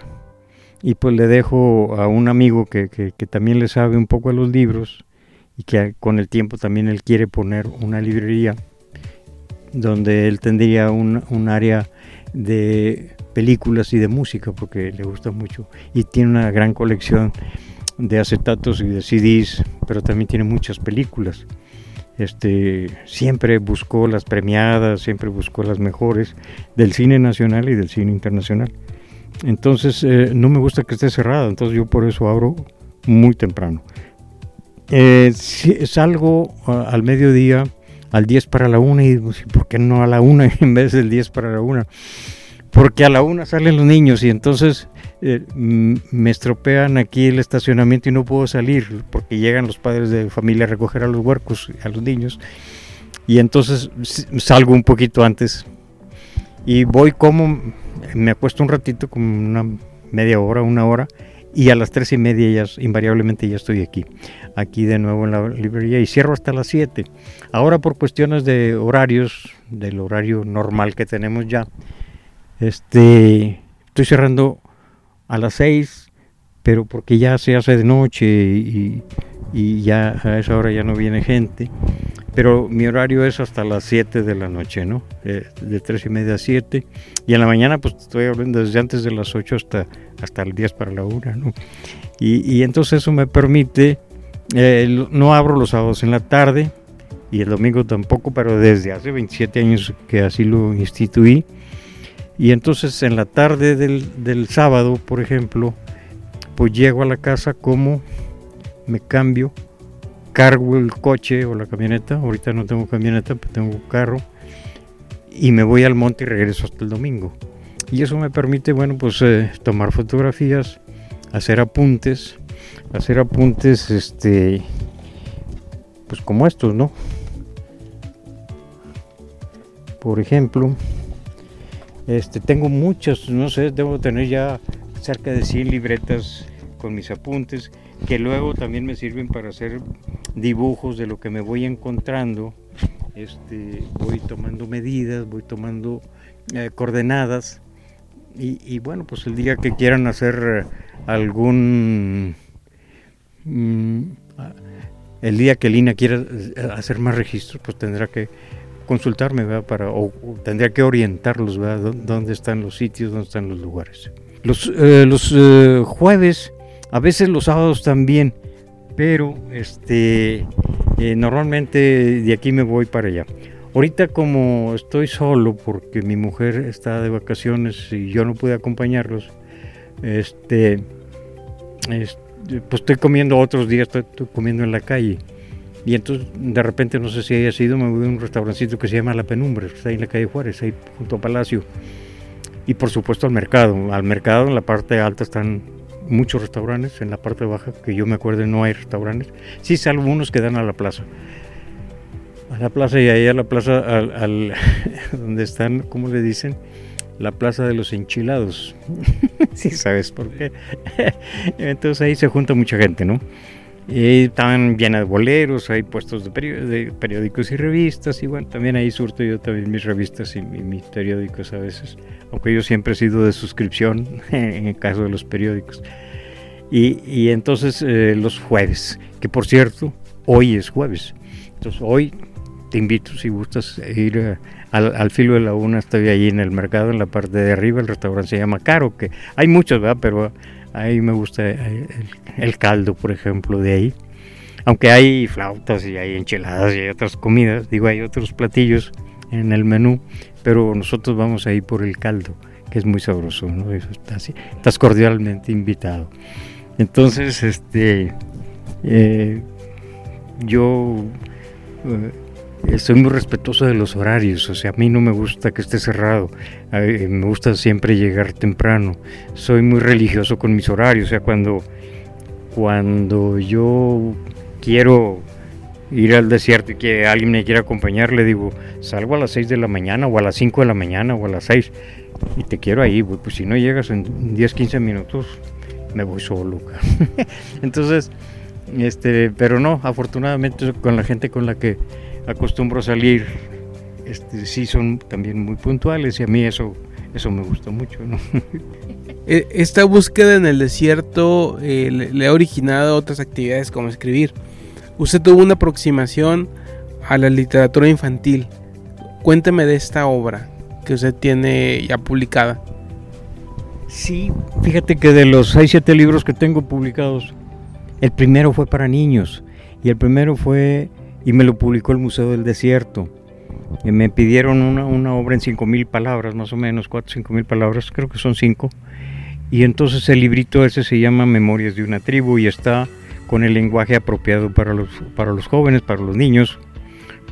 y pues le dejo a un amigo que, también le sabe un poco a los libros y que con el tiempo también él quiere poner una librería donde él tendría un, un área de películas y de música porque le gusta mucho y tiene una gran colección de acetatos y de CDs, pero también tiene muchas películas. Este, siempre buscó las premiadas, siempre buscó las mejores del cine nacional y del cine internacional. Entonces eh, no me gusta que esté cerrado, entonces yo por eso abro muy temprano. Eh, si salgo al mediodía, al 10 para la 1 y ¿por qué no a la 1 en vez del 10 para la 1? Porque a la una salen los niños y entonces eh, me estropean aquí el estacionamiento y no puedo salir porque llegan los padres de familia a recoger a los huercos, a los niños, y entonces salgo un poquito antes y voy como, me acuesto un ratito, como una media hora, una hora, y a las tres y media ya invariablemente ya estoy aquí, aquí de nuevo en la librería y cierro hasta las siete. Ahora por cuestiones de horarios, del horario normal que tenemos ya, este, estoy cerrando a las 6, pero porque ya se hace de noche y, ya a esa hora ya no viene gente. Pero mi horario es hasta las 7 de la noche, ¿no? Eh, de 3 y media a 7. Y en la mañana, pues estoy hablando desde antes de las 8 hasta, hasta el 10 para la 1, ¿no? Y, y entonces eso me permite Eh, no abro los sábados en la tarde y el domingo tampoco, pero desde hace 27 años que así lo instituí. Y entonces en la tarde del, sábado, por ejemplo, pues llego a la casa como me cambio, cargo el coche o la camioneta, ahorita no tengo camioneta, pero tengo carro, y me voy al monte y regreso hasta el domingo. Y eso me permite, bueno, pues eh, tomar fotografías, hacer apuntes, hacer apuntes, este, pues como estos, ¿no? Por ejemplo, este, tengo muchos, no sé, debo tener ya cerca de 100 libretas con mis apuntes, que luego también me sirven para hacer dibujos de lo que me voy encontrando. Este, voy tomando medidas, voy tomando eh, coordenadas y, bueno, pues el día que quieran hacer algún... Mm, el día que Lina quiera eh, hacer más registros, pues tendrá que consultarme, Para, o, tendría que orientarlos, ¿verdad? Dónde están los sitios, dónde están los lugares. Los, eh, los eh, jueves, a veces los sábados también, pero este, normalmente de aquí me voy para allá. Ahorita como estoy solo porque mi mujer está de vacaciones y yo no pude acompañarlos, este, pues estoy comiendo otros días, estoy, comiendo en la calle. Y entonces de repente, no sé si haya sido, me voy a un restaurancito que se llama La Penumbra, que está ahí en la calle Juárez, ahí junto a Palacio. Y por supuesto al mercado. Al mercado en la parte alta están muchos restaurantes, en la parte baja, que yo me acuerdo no hay restaurantes. Sí, salvo unos que dan a la plaza a la plaza y ahí a la plaza al, *laughs* donde están, ¿cómo le dicen? La plaza de los enchilados. *laughs* sí, sabes por qué. *laughs* Entonces ahí se junta mucha gente, ¿no? Y están llenas de boleros, hay puestos de, periódicos y revistas, y bueno, también ahí surto yo también mis revistas y, mis periódicos a veces, aunque yo siempre he sido de suscripción *laughs* en el caso de los periódicos. Y, entonces eh, los jueves, que por cierto, hoy es jueves. Entonces hoy te invito si gustas ir eh, al, filo de la una, estoy ahí en el mercado, en la parte de arriba, el restaurante se llama Caro, que hay muchos, ¿verdad? Pero ahí me gusta el, caldo, por ejemplo, de ahí. Aunque hay flautas y hay enchiladas y hay otras comidas, digo, hay otros platillos en el menú, pero nosotros vamos ahí por el caldo, que es muy sabroso, ¿no? Estás cordialmente invitado. Entonces, este, eh, yo eh, Estoy muy respetuoso de los horarios, o sea, a mí no me gusta que esté cerrado, me gusta siempre llegar temprano. Soy muy religioso con mis horarios, o sea, cuando, cuando yo quiero ir al desierto y que alguien me quiera acompañar, le digo, salgo a las 6 de la mañana o a las 5 de la mañana o a las 6 y te quiero ahí, pues si no llegas en 10, 15 minutos, me voy solo. *laughs* Entonces, este, pero no, afortunadamente con la gente con la que acostumbro salir, este, sí son también muy puntuales y a mí eso, eso me gusta mucho. *laughs*
E, esta búsqueda en el desierto eh, le, ha originado otras actividades como escribir. Usted tuvo una aproximación a la literatura infantil. Cuénteme de esta obra que usted tiene ya publicada.
Sí, fíjate que de los 6, 7 libros que tengo publicados, el primero fue para niños y el primero fue y me lo publicó el Museo del Desierto. Y me pidieron una, obra en 5.000 palabras, más o menos, 4 o 5.000 palabras, creo que son 5. Y entonces el librito ese se llama Memorias de una tribu y está con el lenguaje apropiado para los, para los jóvenes, para los niños,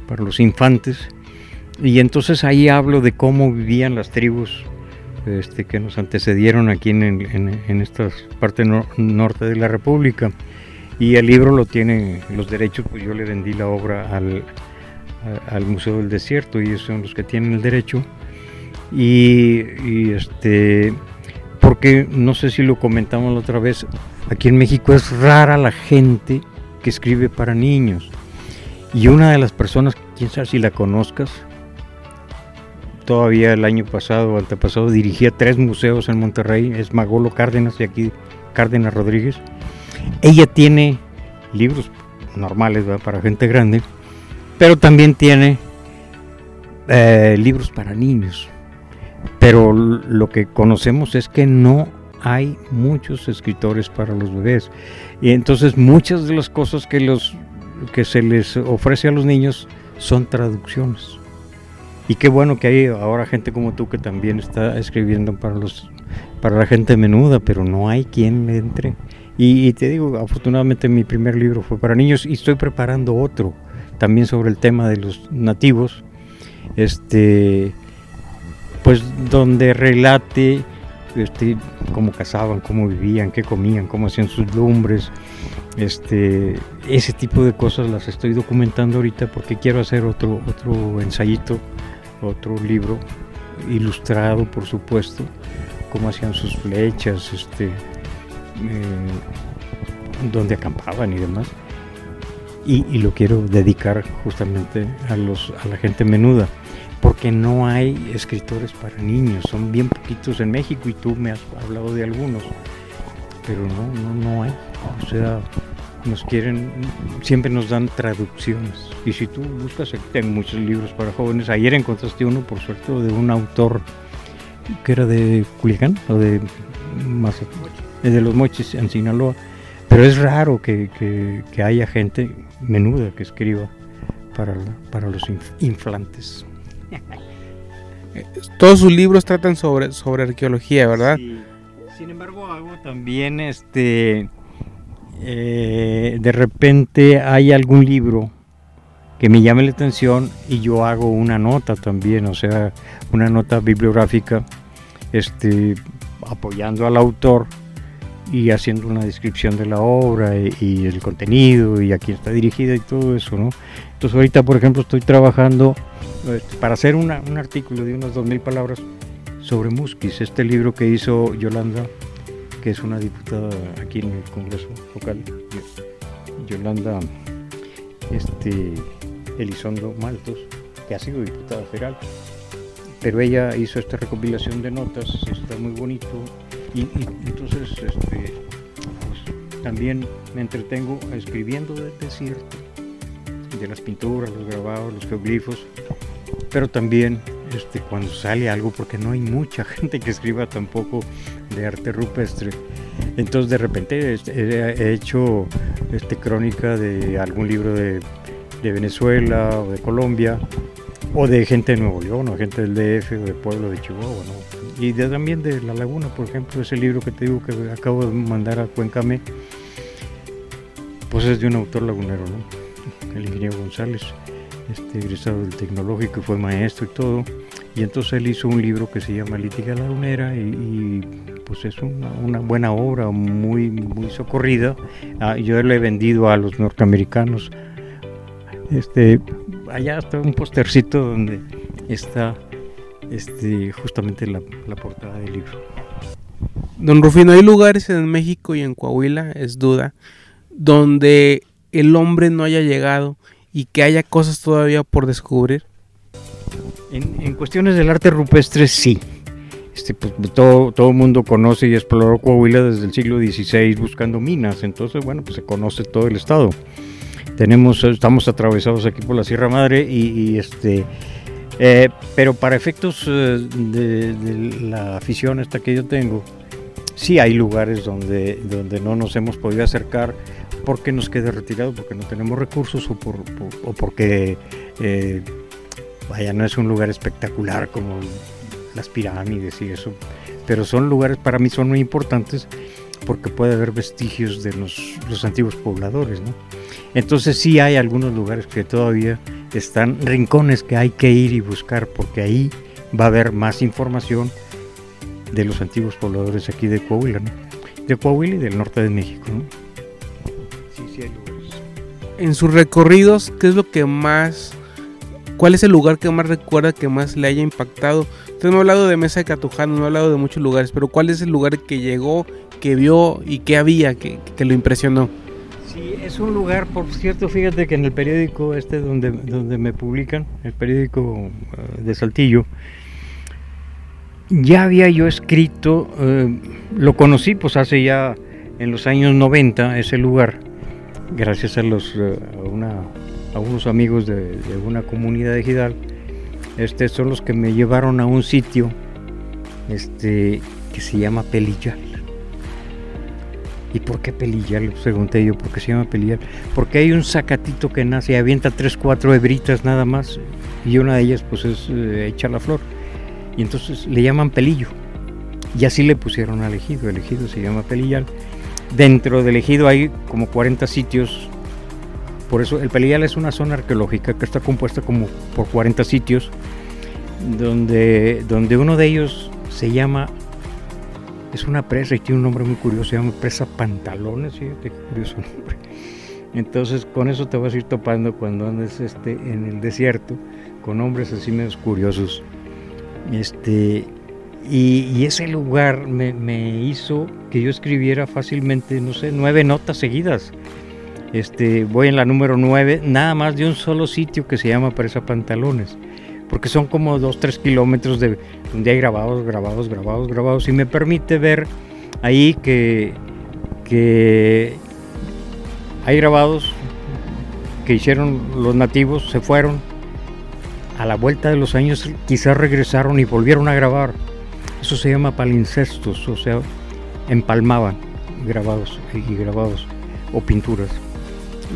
para los infantes. Y entonces ahí hablo de cómo vivían las tribus este, que nos antecedieron aquí en esta parte norte de la República y el libro lo tiene, los derechos, pues yo le vendí la obra al, al Museo del Desierto y ellos son los que tienen el derecho. Y, este, porque no sé si lo comentamos la otra vez, aquí en México es rara la gente que escribe para niños. Y una de las personas, quién sabe si la conozcas, todavía el año pasado o antepasado dirigía tres museos en Monterrey, es Magolo Cárdenas y aquí Cárdenas Rodríguez. Ella tiene libros normales para gente grande, pero también tiene eh, libros para niños. Pero lo que conocemos es que no hay muchos escritores para los bebés. Y entonces muchas de las cosas que, los, que se les ofrece a los niños son traducciones. Y qué bueno que hay ahora gente como tú que también está escribiendo para, los, para la gente menuda, pero no hay quien le entre. Y, te digo, afortunadamente mi primer libro fue para niños y estoy preparando otro también sobre el tema de los nativos, este, pues donde relate este, cómo cazaban, cómo vivían, qué comían, cómo hacían sus lumbres, este, ese tipo de cosas las estoy documentando ahorita porque quiero hacer otro, otro ensayito, otro libro ilustrado por supuesto, cómo hacían sus flechas, este, donde acampaban y demás y, lo quiero dedicar justamente a, los, a la gente menuda, porque no hay escritores para niños, son bien poquitos en México y tú me has hablado de algunos, pero no, no, no hay. O sea, nos quieren, siempre nos dan traducciones. Y si tú buscas, tengo muchos libros para jóvenes. Ayer encontraste uno, por suerte, de un autor que era de Culiacán o de, de los Mochis en Sinaloa pero es raro que, haya gente menuda que escriba para, para los inflantes. *laughs*
Todos sus libros tratan sobre, sobre arqueología, ¿verdad?
Sin embargo, hago también este. Eh, de repente hay algún libro que me llame la atención y yo hago una nota también, o sea, una nota bibliográfica, este, apoyando al autor y haciendo una descripción de la obra y, el contenido y a quién está dirigida y todo eso, ¿no? Entonces ahorita, por ejemplo, estoy trabajando este, para hacer un artículo de unas 2.000 palabras sobre Musquis, este libro que hizo Yolanda, que es una diputada aquí en el Congreso local, Yolanda este, Elizondo Maltos, que ha sido diputada federal, pero ella hizo esta recopilación de notas, está muy bonito, y, entonces este, pues, también me entretengo escribiendo del desierto, de las pinturas, los grabados, los geoglifos, pero también este, cuando sale algo, porque no hay mucha *laughs* gente que escriba tampoco de arte rupestre. Entonces de repente este, he hecho este, crónica de algún libro de, de Venezuela o de Colombia, o de gente de Nuevo León, o gente del DF, o de pueblo de Chihuahua, ¿no? y también de La Laguna, por ejemplo, ese libro que te digo que acabo de mandar a Cuencame, pues es de un autor lagunero, ¿no? el ingeniero González, este, egresado del tecnológico y fue maestro y todo. Y entonces él hizo un libro que se llama Lítica Lagunera y, pues es una, buena obra, muy, muy socorrida. Ah, yo le he vendido a los norteamericanos. Este, allá está un postercito donde está este, justamente la, la portada del libro.
Don Rufino, hay lugares en México y en Coahuila, es duda, donde el hombre no haya llegado y que haya cosas todavía por descubrir.
En, cuestiones del arte rupestre, sí. Este, pues, todo, todo el mundo conoce y exploró Coahuila desde el siglo XVI buscando minas, entonces, bueno, pues se conoce todo el estado. Tenemos, estamos atravesados aquí por la Sierra Madre y, este, eh, pero para efectos eh, de, la afición esta que yo tengo, sí hay lugares donde, donde no nos hemos podido acercar porque nos quede retirado, porque no tenemos recursos o, por, o porque, eh, no es un lugar espectacular como las pirámides y eso, pero son lugares para mí son muy importantes porque puede haber vestigios de los, los antiguos pobladores, ¿no? Entonces sí hay algunos lugares que todavía están rincones que hay que ir y buscar porque ahí va a haber más información de los antiguos pobladores aquí de Coahuila, ¿no? de Coahuila y del norte de México. ¿no?
Sí, sí hay lugares. En sus recorridos, ¿qué es lo que más, cuál es el lugar que más recuerda que más le haya impactado? Usted me ha hablado de Mesa de Catujano, me ha hablado de muchos lugares, pero ¿cuál es el lugar que llegó, que vio y que había que, que lo impresionó?
Sí, es un lugar, por cierto, fíjate que en el periódico este donde, donde me publican, el periódico eh, de Saltillo, ya había yo escrito, eh, lo conocí pues hace ya en los años 90 ese lugar, gracias a, los, eh, a, unos amigos de, de, una comunidad de Gidal, este, son los que me llevaron a un sitio este, que se llama Pelillal ¿Y por qué pelillar? Le pregunté yo, ¿por qué se llama pelillar? Porque hay un sacatito que nace avienta tres, cuatro hebritas nada más, y una de ellas pues es eh, la flor. Y entonces le llaman pelillo. Y así le pusieron al ejido, el ejido se llama pelillal. Dentro del ejido hay como 40 sitios, por eso el pelillal es una zona arqueológica que está compuesta como por 40 sitios, donde, donde uno de ellos se llama es una presa y tiene un nombre muy curioso, se llama presa Pantalones, fíjate qué curioso nombre. Entonces con eso te vas a ir topando cuando andes este, en el desierto, con nombres así medio curiosos. Este, y, ese lugar me, me, hizo que yo escribiera fácilmente, no sé, nueve notas seguidas. Este, voy en la número nueve, nada más de un solo sitio que se llama Presa Pantalones porque son como 2-3 kilómetros de donde hay grabados, grabados, grabados, grabados, y me permite ver ahí que, que hay grabados que hicieron los nativos, se fueron, a la vuelta de los años quizás regresaron y volvieron a grabar. Eso se llama palincestos, o sea, empalmaban grabados y grabados o pinturas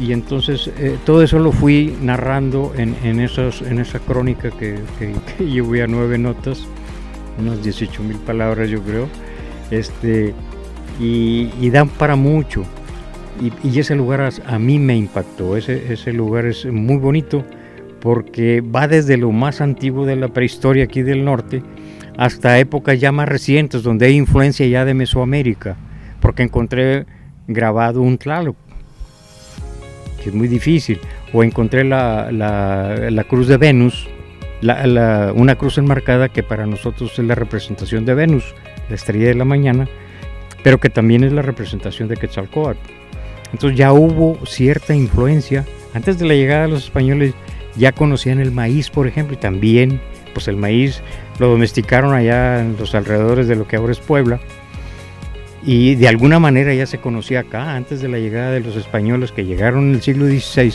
y entonces eh, todo eso lo fui narrando en, en, en esa crónica que, que, que *laughs* a nueve notas, unas 18 mil palabras yo creo, este, y, dan para mucho. Y, ese lugar a, a, mí me impactó, ese, ese lugar es muy bonito porque va desde lo más antiguo de la prehistoria aquí del norte hasta épocas ya más recientes donde hay influencia ya de Mesoamérica, porque encontré grabado un Tlaloc es muy difícil, o encontré la, la, cruz de Venus, una cruz enmarcada que para nosotros es la representación de Venus, la estrella de la mañana, pero que también es la representación de Quetzalcóatl. Entonces ya hubo cierta influencia. Antes de la llegada de los españoles ya conocían el maíz, por ejemplo, y también pues el maíz lo domesticaron allá en los alrededores de lo que ahora es Puebla y de alguna manera ya se conocía acá, antes de la llegada de los españoles que llegaron en el siglo XVI,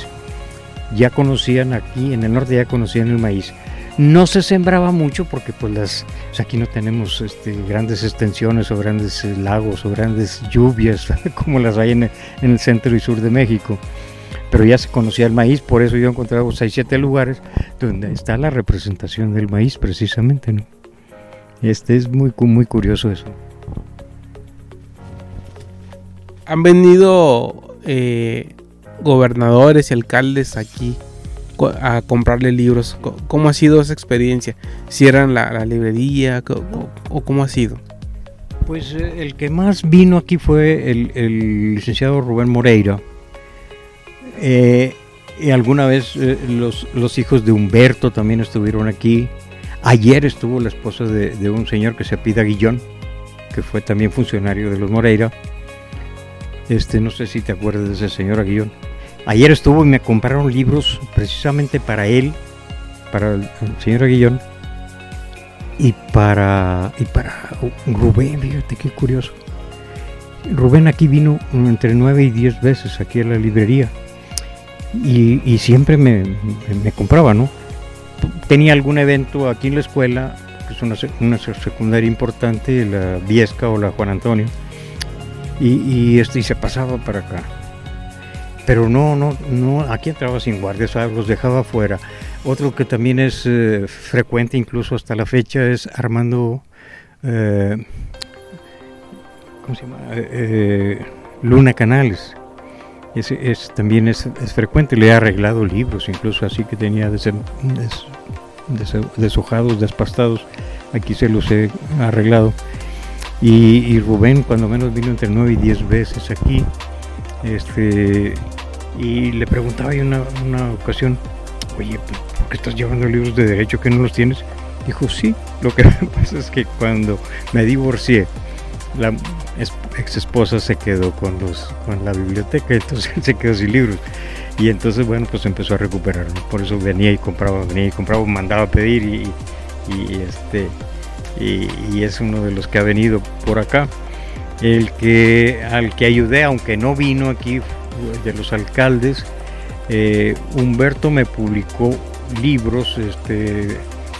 ya conocían aquí, en el norte ya conocían el maíz. No se sembraba mucho porque pues las, aquí no tenemos este, grandes extensiones o grandes eh, lagos o grandes lluvias *laughs* como las hay en el, centro y sur de México pero ya se conocía el maíz, por eso yo he encontrado 6, 7 lugares donde está la representación del maíz precisamente, ¿no? Este es muy, muy curioso eso
han venido eh, gobernadores y alcaldes aquí a comprarle libros. ¿Cómo ha sido esa experiencia? ¿Cierran la, la librería o cómo ha sido?
Pues eh, el que más vino aquí fue el, licenciado Rubén Moreira. Eh, y alguna vez los, hijos de Humberto también estuvieron aquí. Ayer estuvo la esposa de, de un señor que se apida Guillón, que fue también funcionario de los Moreira. Este, no sé si te acuerdas de ese señor Aguillón. Ayer estuvo y me compraron libros precisamente para él, para el, señor Aguillón, y para, y para Rubén, fíjate qué curioso. Rubén aquí vino entre nueve y diez veces aquí a la librería y, siempre me, compraba, ¿no? Tenía algún evento aquí en la escuela, que es una, una secundaria importante, la Viesca o la Juan Antonio, y, este, y se pasaba para acá. Pero no, no, no, aquí entraba sin guardias, los dejaba afuera. Otro que también es eh, frecuente incluso hasta la fecha es Armando, eh, ¿cómo se llama? Eh, Luna Canales. Es, también es, frecuente, le ha arreglado libros, incluso así que tenía des, deshojados, despastados, aquí se los he arreglado. Y, Rubén cuando menos vino entre 9 y 10 veces aquí. Este, y le preguntaba yo una, ocasión, oye, ¿por qué estás llevando libros de derecho que no los tienes? Dijo, sí, lo que *laughs* pasa es que cuando me divorcié, la ex esposa se quedó con, los, con la biblioteca, entonces *laughs* se quedó sin libros. Y entonces, bueno, pues empezó a recuperar. Por eso venía y compraba, venía y compraba, mandaba a pedir y, y este y, es uno de los que ha venido por acá. El que, al que ayudé, aunque no vino aquí de los alcaldes, eh, Humberto me publicó libros, este,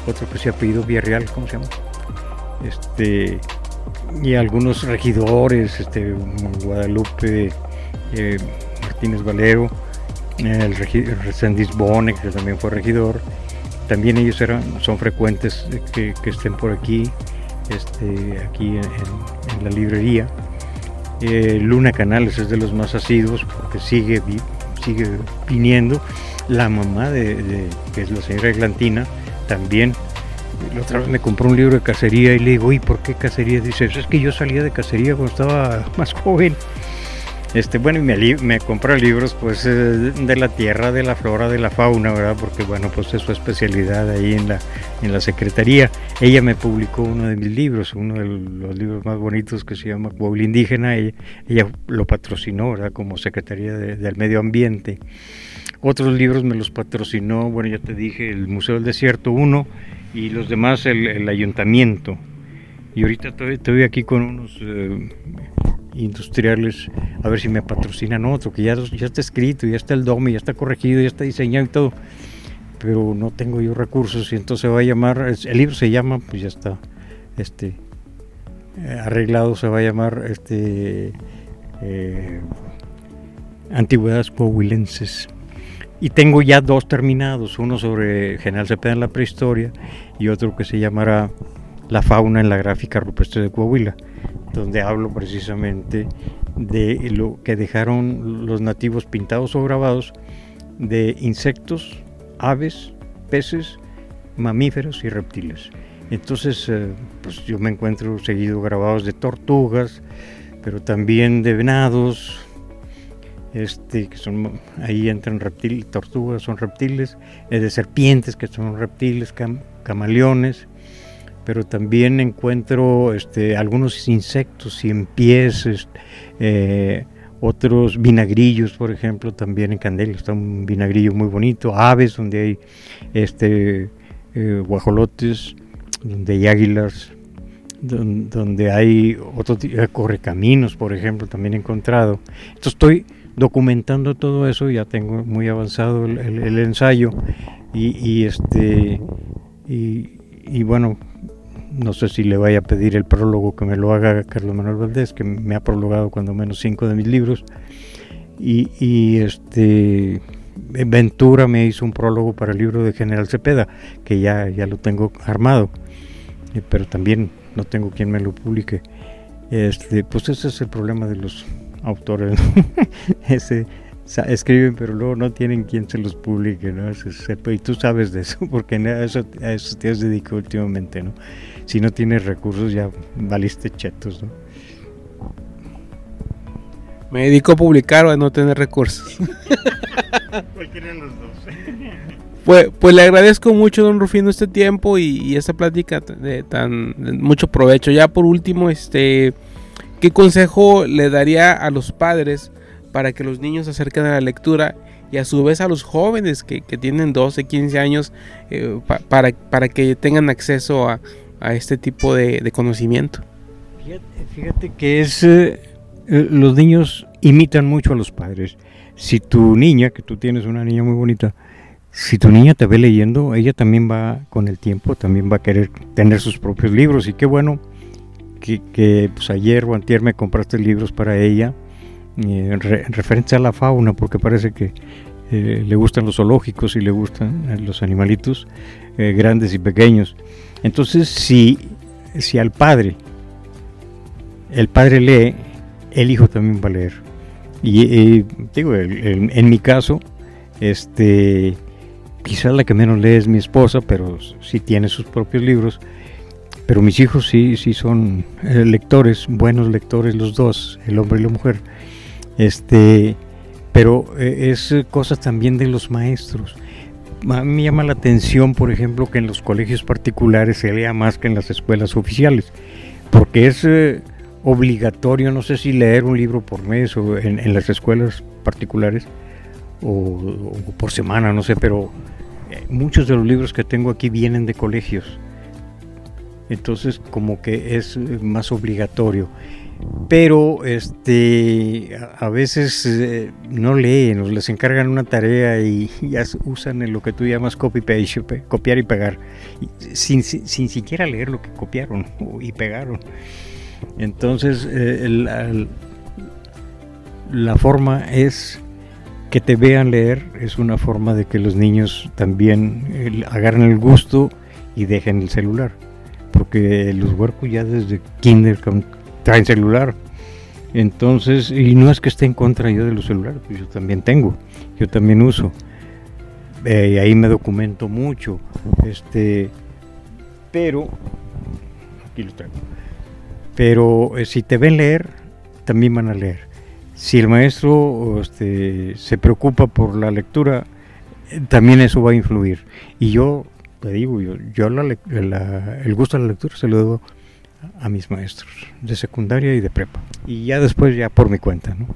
otro que se ha pedido Villarreal, ¿cómo se llama? Este, y algunos regidores, este, Guadalupe eh, Martínez Valero, el, Resendiz Bone, que también fue regidor, también ellos eran, son frecuentes que, estén por aquí, este, aquí en, la librería. Eh, Luna Canales es de los más asiduos porque sigue, sigue viniendo. La mamá de, que es la señora Eglantina, también la otra vez me compró un libro de cacería y le digo, ¿y por qué cacería? Dice, es que yo salía de cacería cuando estaba *laughs* más joven. Este, bueno, y me, me compró libros pues eh, de la tierra, de la flora, de la fauna, ¿verdad? Porque bueno, pues es su especialidad ahí en la, en la secretaría. Ella me publicó uno de mis libros, uno de los libros más bonitos que se llama Pueblo Indígena. Ella, ella lo patrocinó, ¿verdad? Como Secretaría del Medio Ambiente. Otros libros me los patrocinó, bueno, ya te dije, el Museo del Desierto, uno, y los demás el, ayuntamiento. Y ahorita estoy, aquí con unos eh, industriales a ver si me patrocinan otro, que ya, está escrito, ya está el DOME, ya está corregido, ya está diseñado y todo, pero no tengo yo recursos y entonces va a llamar, el libro se llama, pues ya está, este, eh, arreglado, se va a llamar, este, eh, Antigüedades Coahuilenses. Y tengo ya dos terminados, uno sobre General Cepeda en la prehistoria y otro que se llamará La fauna en la gráfica rupestre de Coahuila donde hablo precisamente de lo que dejaron los nativos pintados o grabados de insectos, aves, peces, mamíferos y reptiles. Entonces, eh, pues yo me encuentro seguido grabados de tortugas, pero también de venados, este, que son, ahí entran reptiles, tortugas son reptiles, eh, de serpientes que son reptiles, camaleones, pero también encuentro este, algunos insectos, cien pies, eh, otros vinagrillos, por ejemplo, también en Candela está un vinagrillo muy bonito, aves donde hay este, eh, guajolotes, donde hay águilas, donde, hay otro tipo correcaminos, por ejemplo, también he encontrado. Entonces estoy documentando todo eso, ya tengo muy avanzado el, ensayo y, este y bueno no sé si le vaya a pedir el prólogo que me lo haga Carlos Manuel Valdés, que me ha prologado cuando menos cinco de mis libros. Y, este Ventura me hizo un prólogo para el libro de General Cepeda, que ya, ya lo tengo armado, eh, pero también no tengo quien me lo publique. Este, pues ese es el problema de los autores. *laughs* ese, escriben, pero luego no tienen quien se los publique, ¿no? y tú sabes de eso, *laughs* porque a eso, a eso te has dedicado últimamente, ¿no? Si no tienes recursos, ya valiste chetos, ¿no?
Me dedico a publicar o a no tener recursos. *laughs*
Cualquiera de los dos. *laughs*
Pues, pues le agradezco mucho, don Rufino, este tiempo y, esta plática de tan mucho provecho. Ya por último, este, ¿qué consejo le daría a los padres para que los niños se acerquen a la lectura y a su vez a los jóvenes que, tienen 12, 15 años eh, para, para que tengan acceso a, este tipo de, conocimiento.
Fíjate, que es, eh, eh, los niños imitan mucho a los padres. Si tu niña, que tú tienes una niña muy bonita, si tu niña te ve leyendo, ella también va con el tiempo, también va a querer tener sus propios libros. Y qué bueno que, pues, ayer o antier me compraste libros para ella en, referencia a la fauna, porque parece que eh, le gustan los zoológicos y le gustan eh, los animalitos eh, grandes y pequeños. Entonces, si, si al padre, el padre lee, el hijo también va a leer. Y digo, en mi caso, este, quizás la que menos lee es mi esposa, pero sí tiene sus propios libros. Pero mis hijos sí, sí son lectores, buenos lectores los dos, el hombre y la mujer. Este, pero eh, es cosa también de los maestros. A mí me llama la atención, por ejemplo, que en los colegios particulares se lea más que en las escuelas oficiales, porque es eh, obligatorio, no sé si leer un libro por mes o en, las escuelas particulares o, por semana, no sé, pero eh, muchos de los libros que tengo aquí vienen de colegios. Entonces, como que es más obligatorio pero este a veces eh, no leen, les encargan una tarea y *laughs* ya usan lo que tú llamas copy paste, copiar y pegar, sin, sin, siquiera leer lo que copiaron *laughs* y pegaron. Entonces, eh, la, la forma es que te vean leer, es una forma de que los niños también agarren el gusto y dejen el celular. Porque los huercos ya desde kinder traen celular. Entonces, y no es que esté en contra yo de los celulares, pues yo también tengo, yo también uso. Eh, ahí me documento mucho. Este, pero, aquí lo traigo. Pero eh, si te ven leer, también van a leer. Si el maestro este, se preocupa por la lectura, eh, también eso va a influir. Y yo, te digo, yo, yo el gusto de la lectura se lo debo a mis maestros de secundaria y de prepa. Y ya después ya por mi cuenta, ¿no?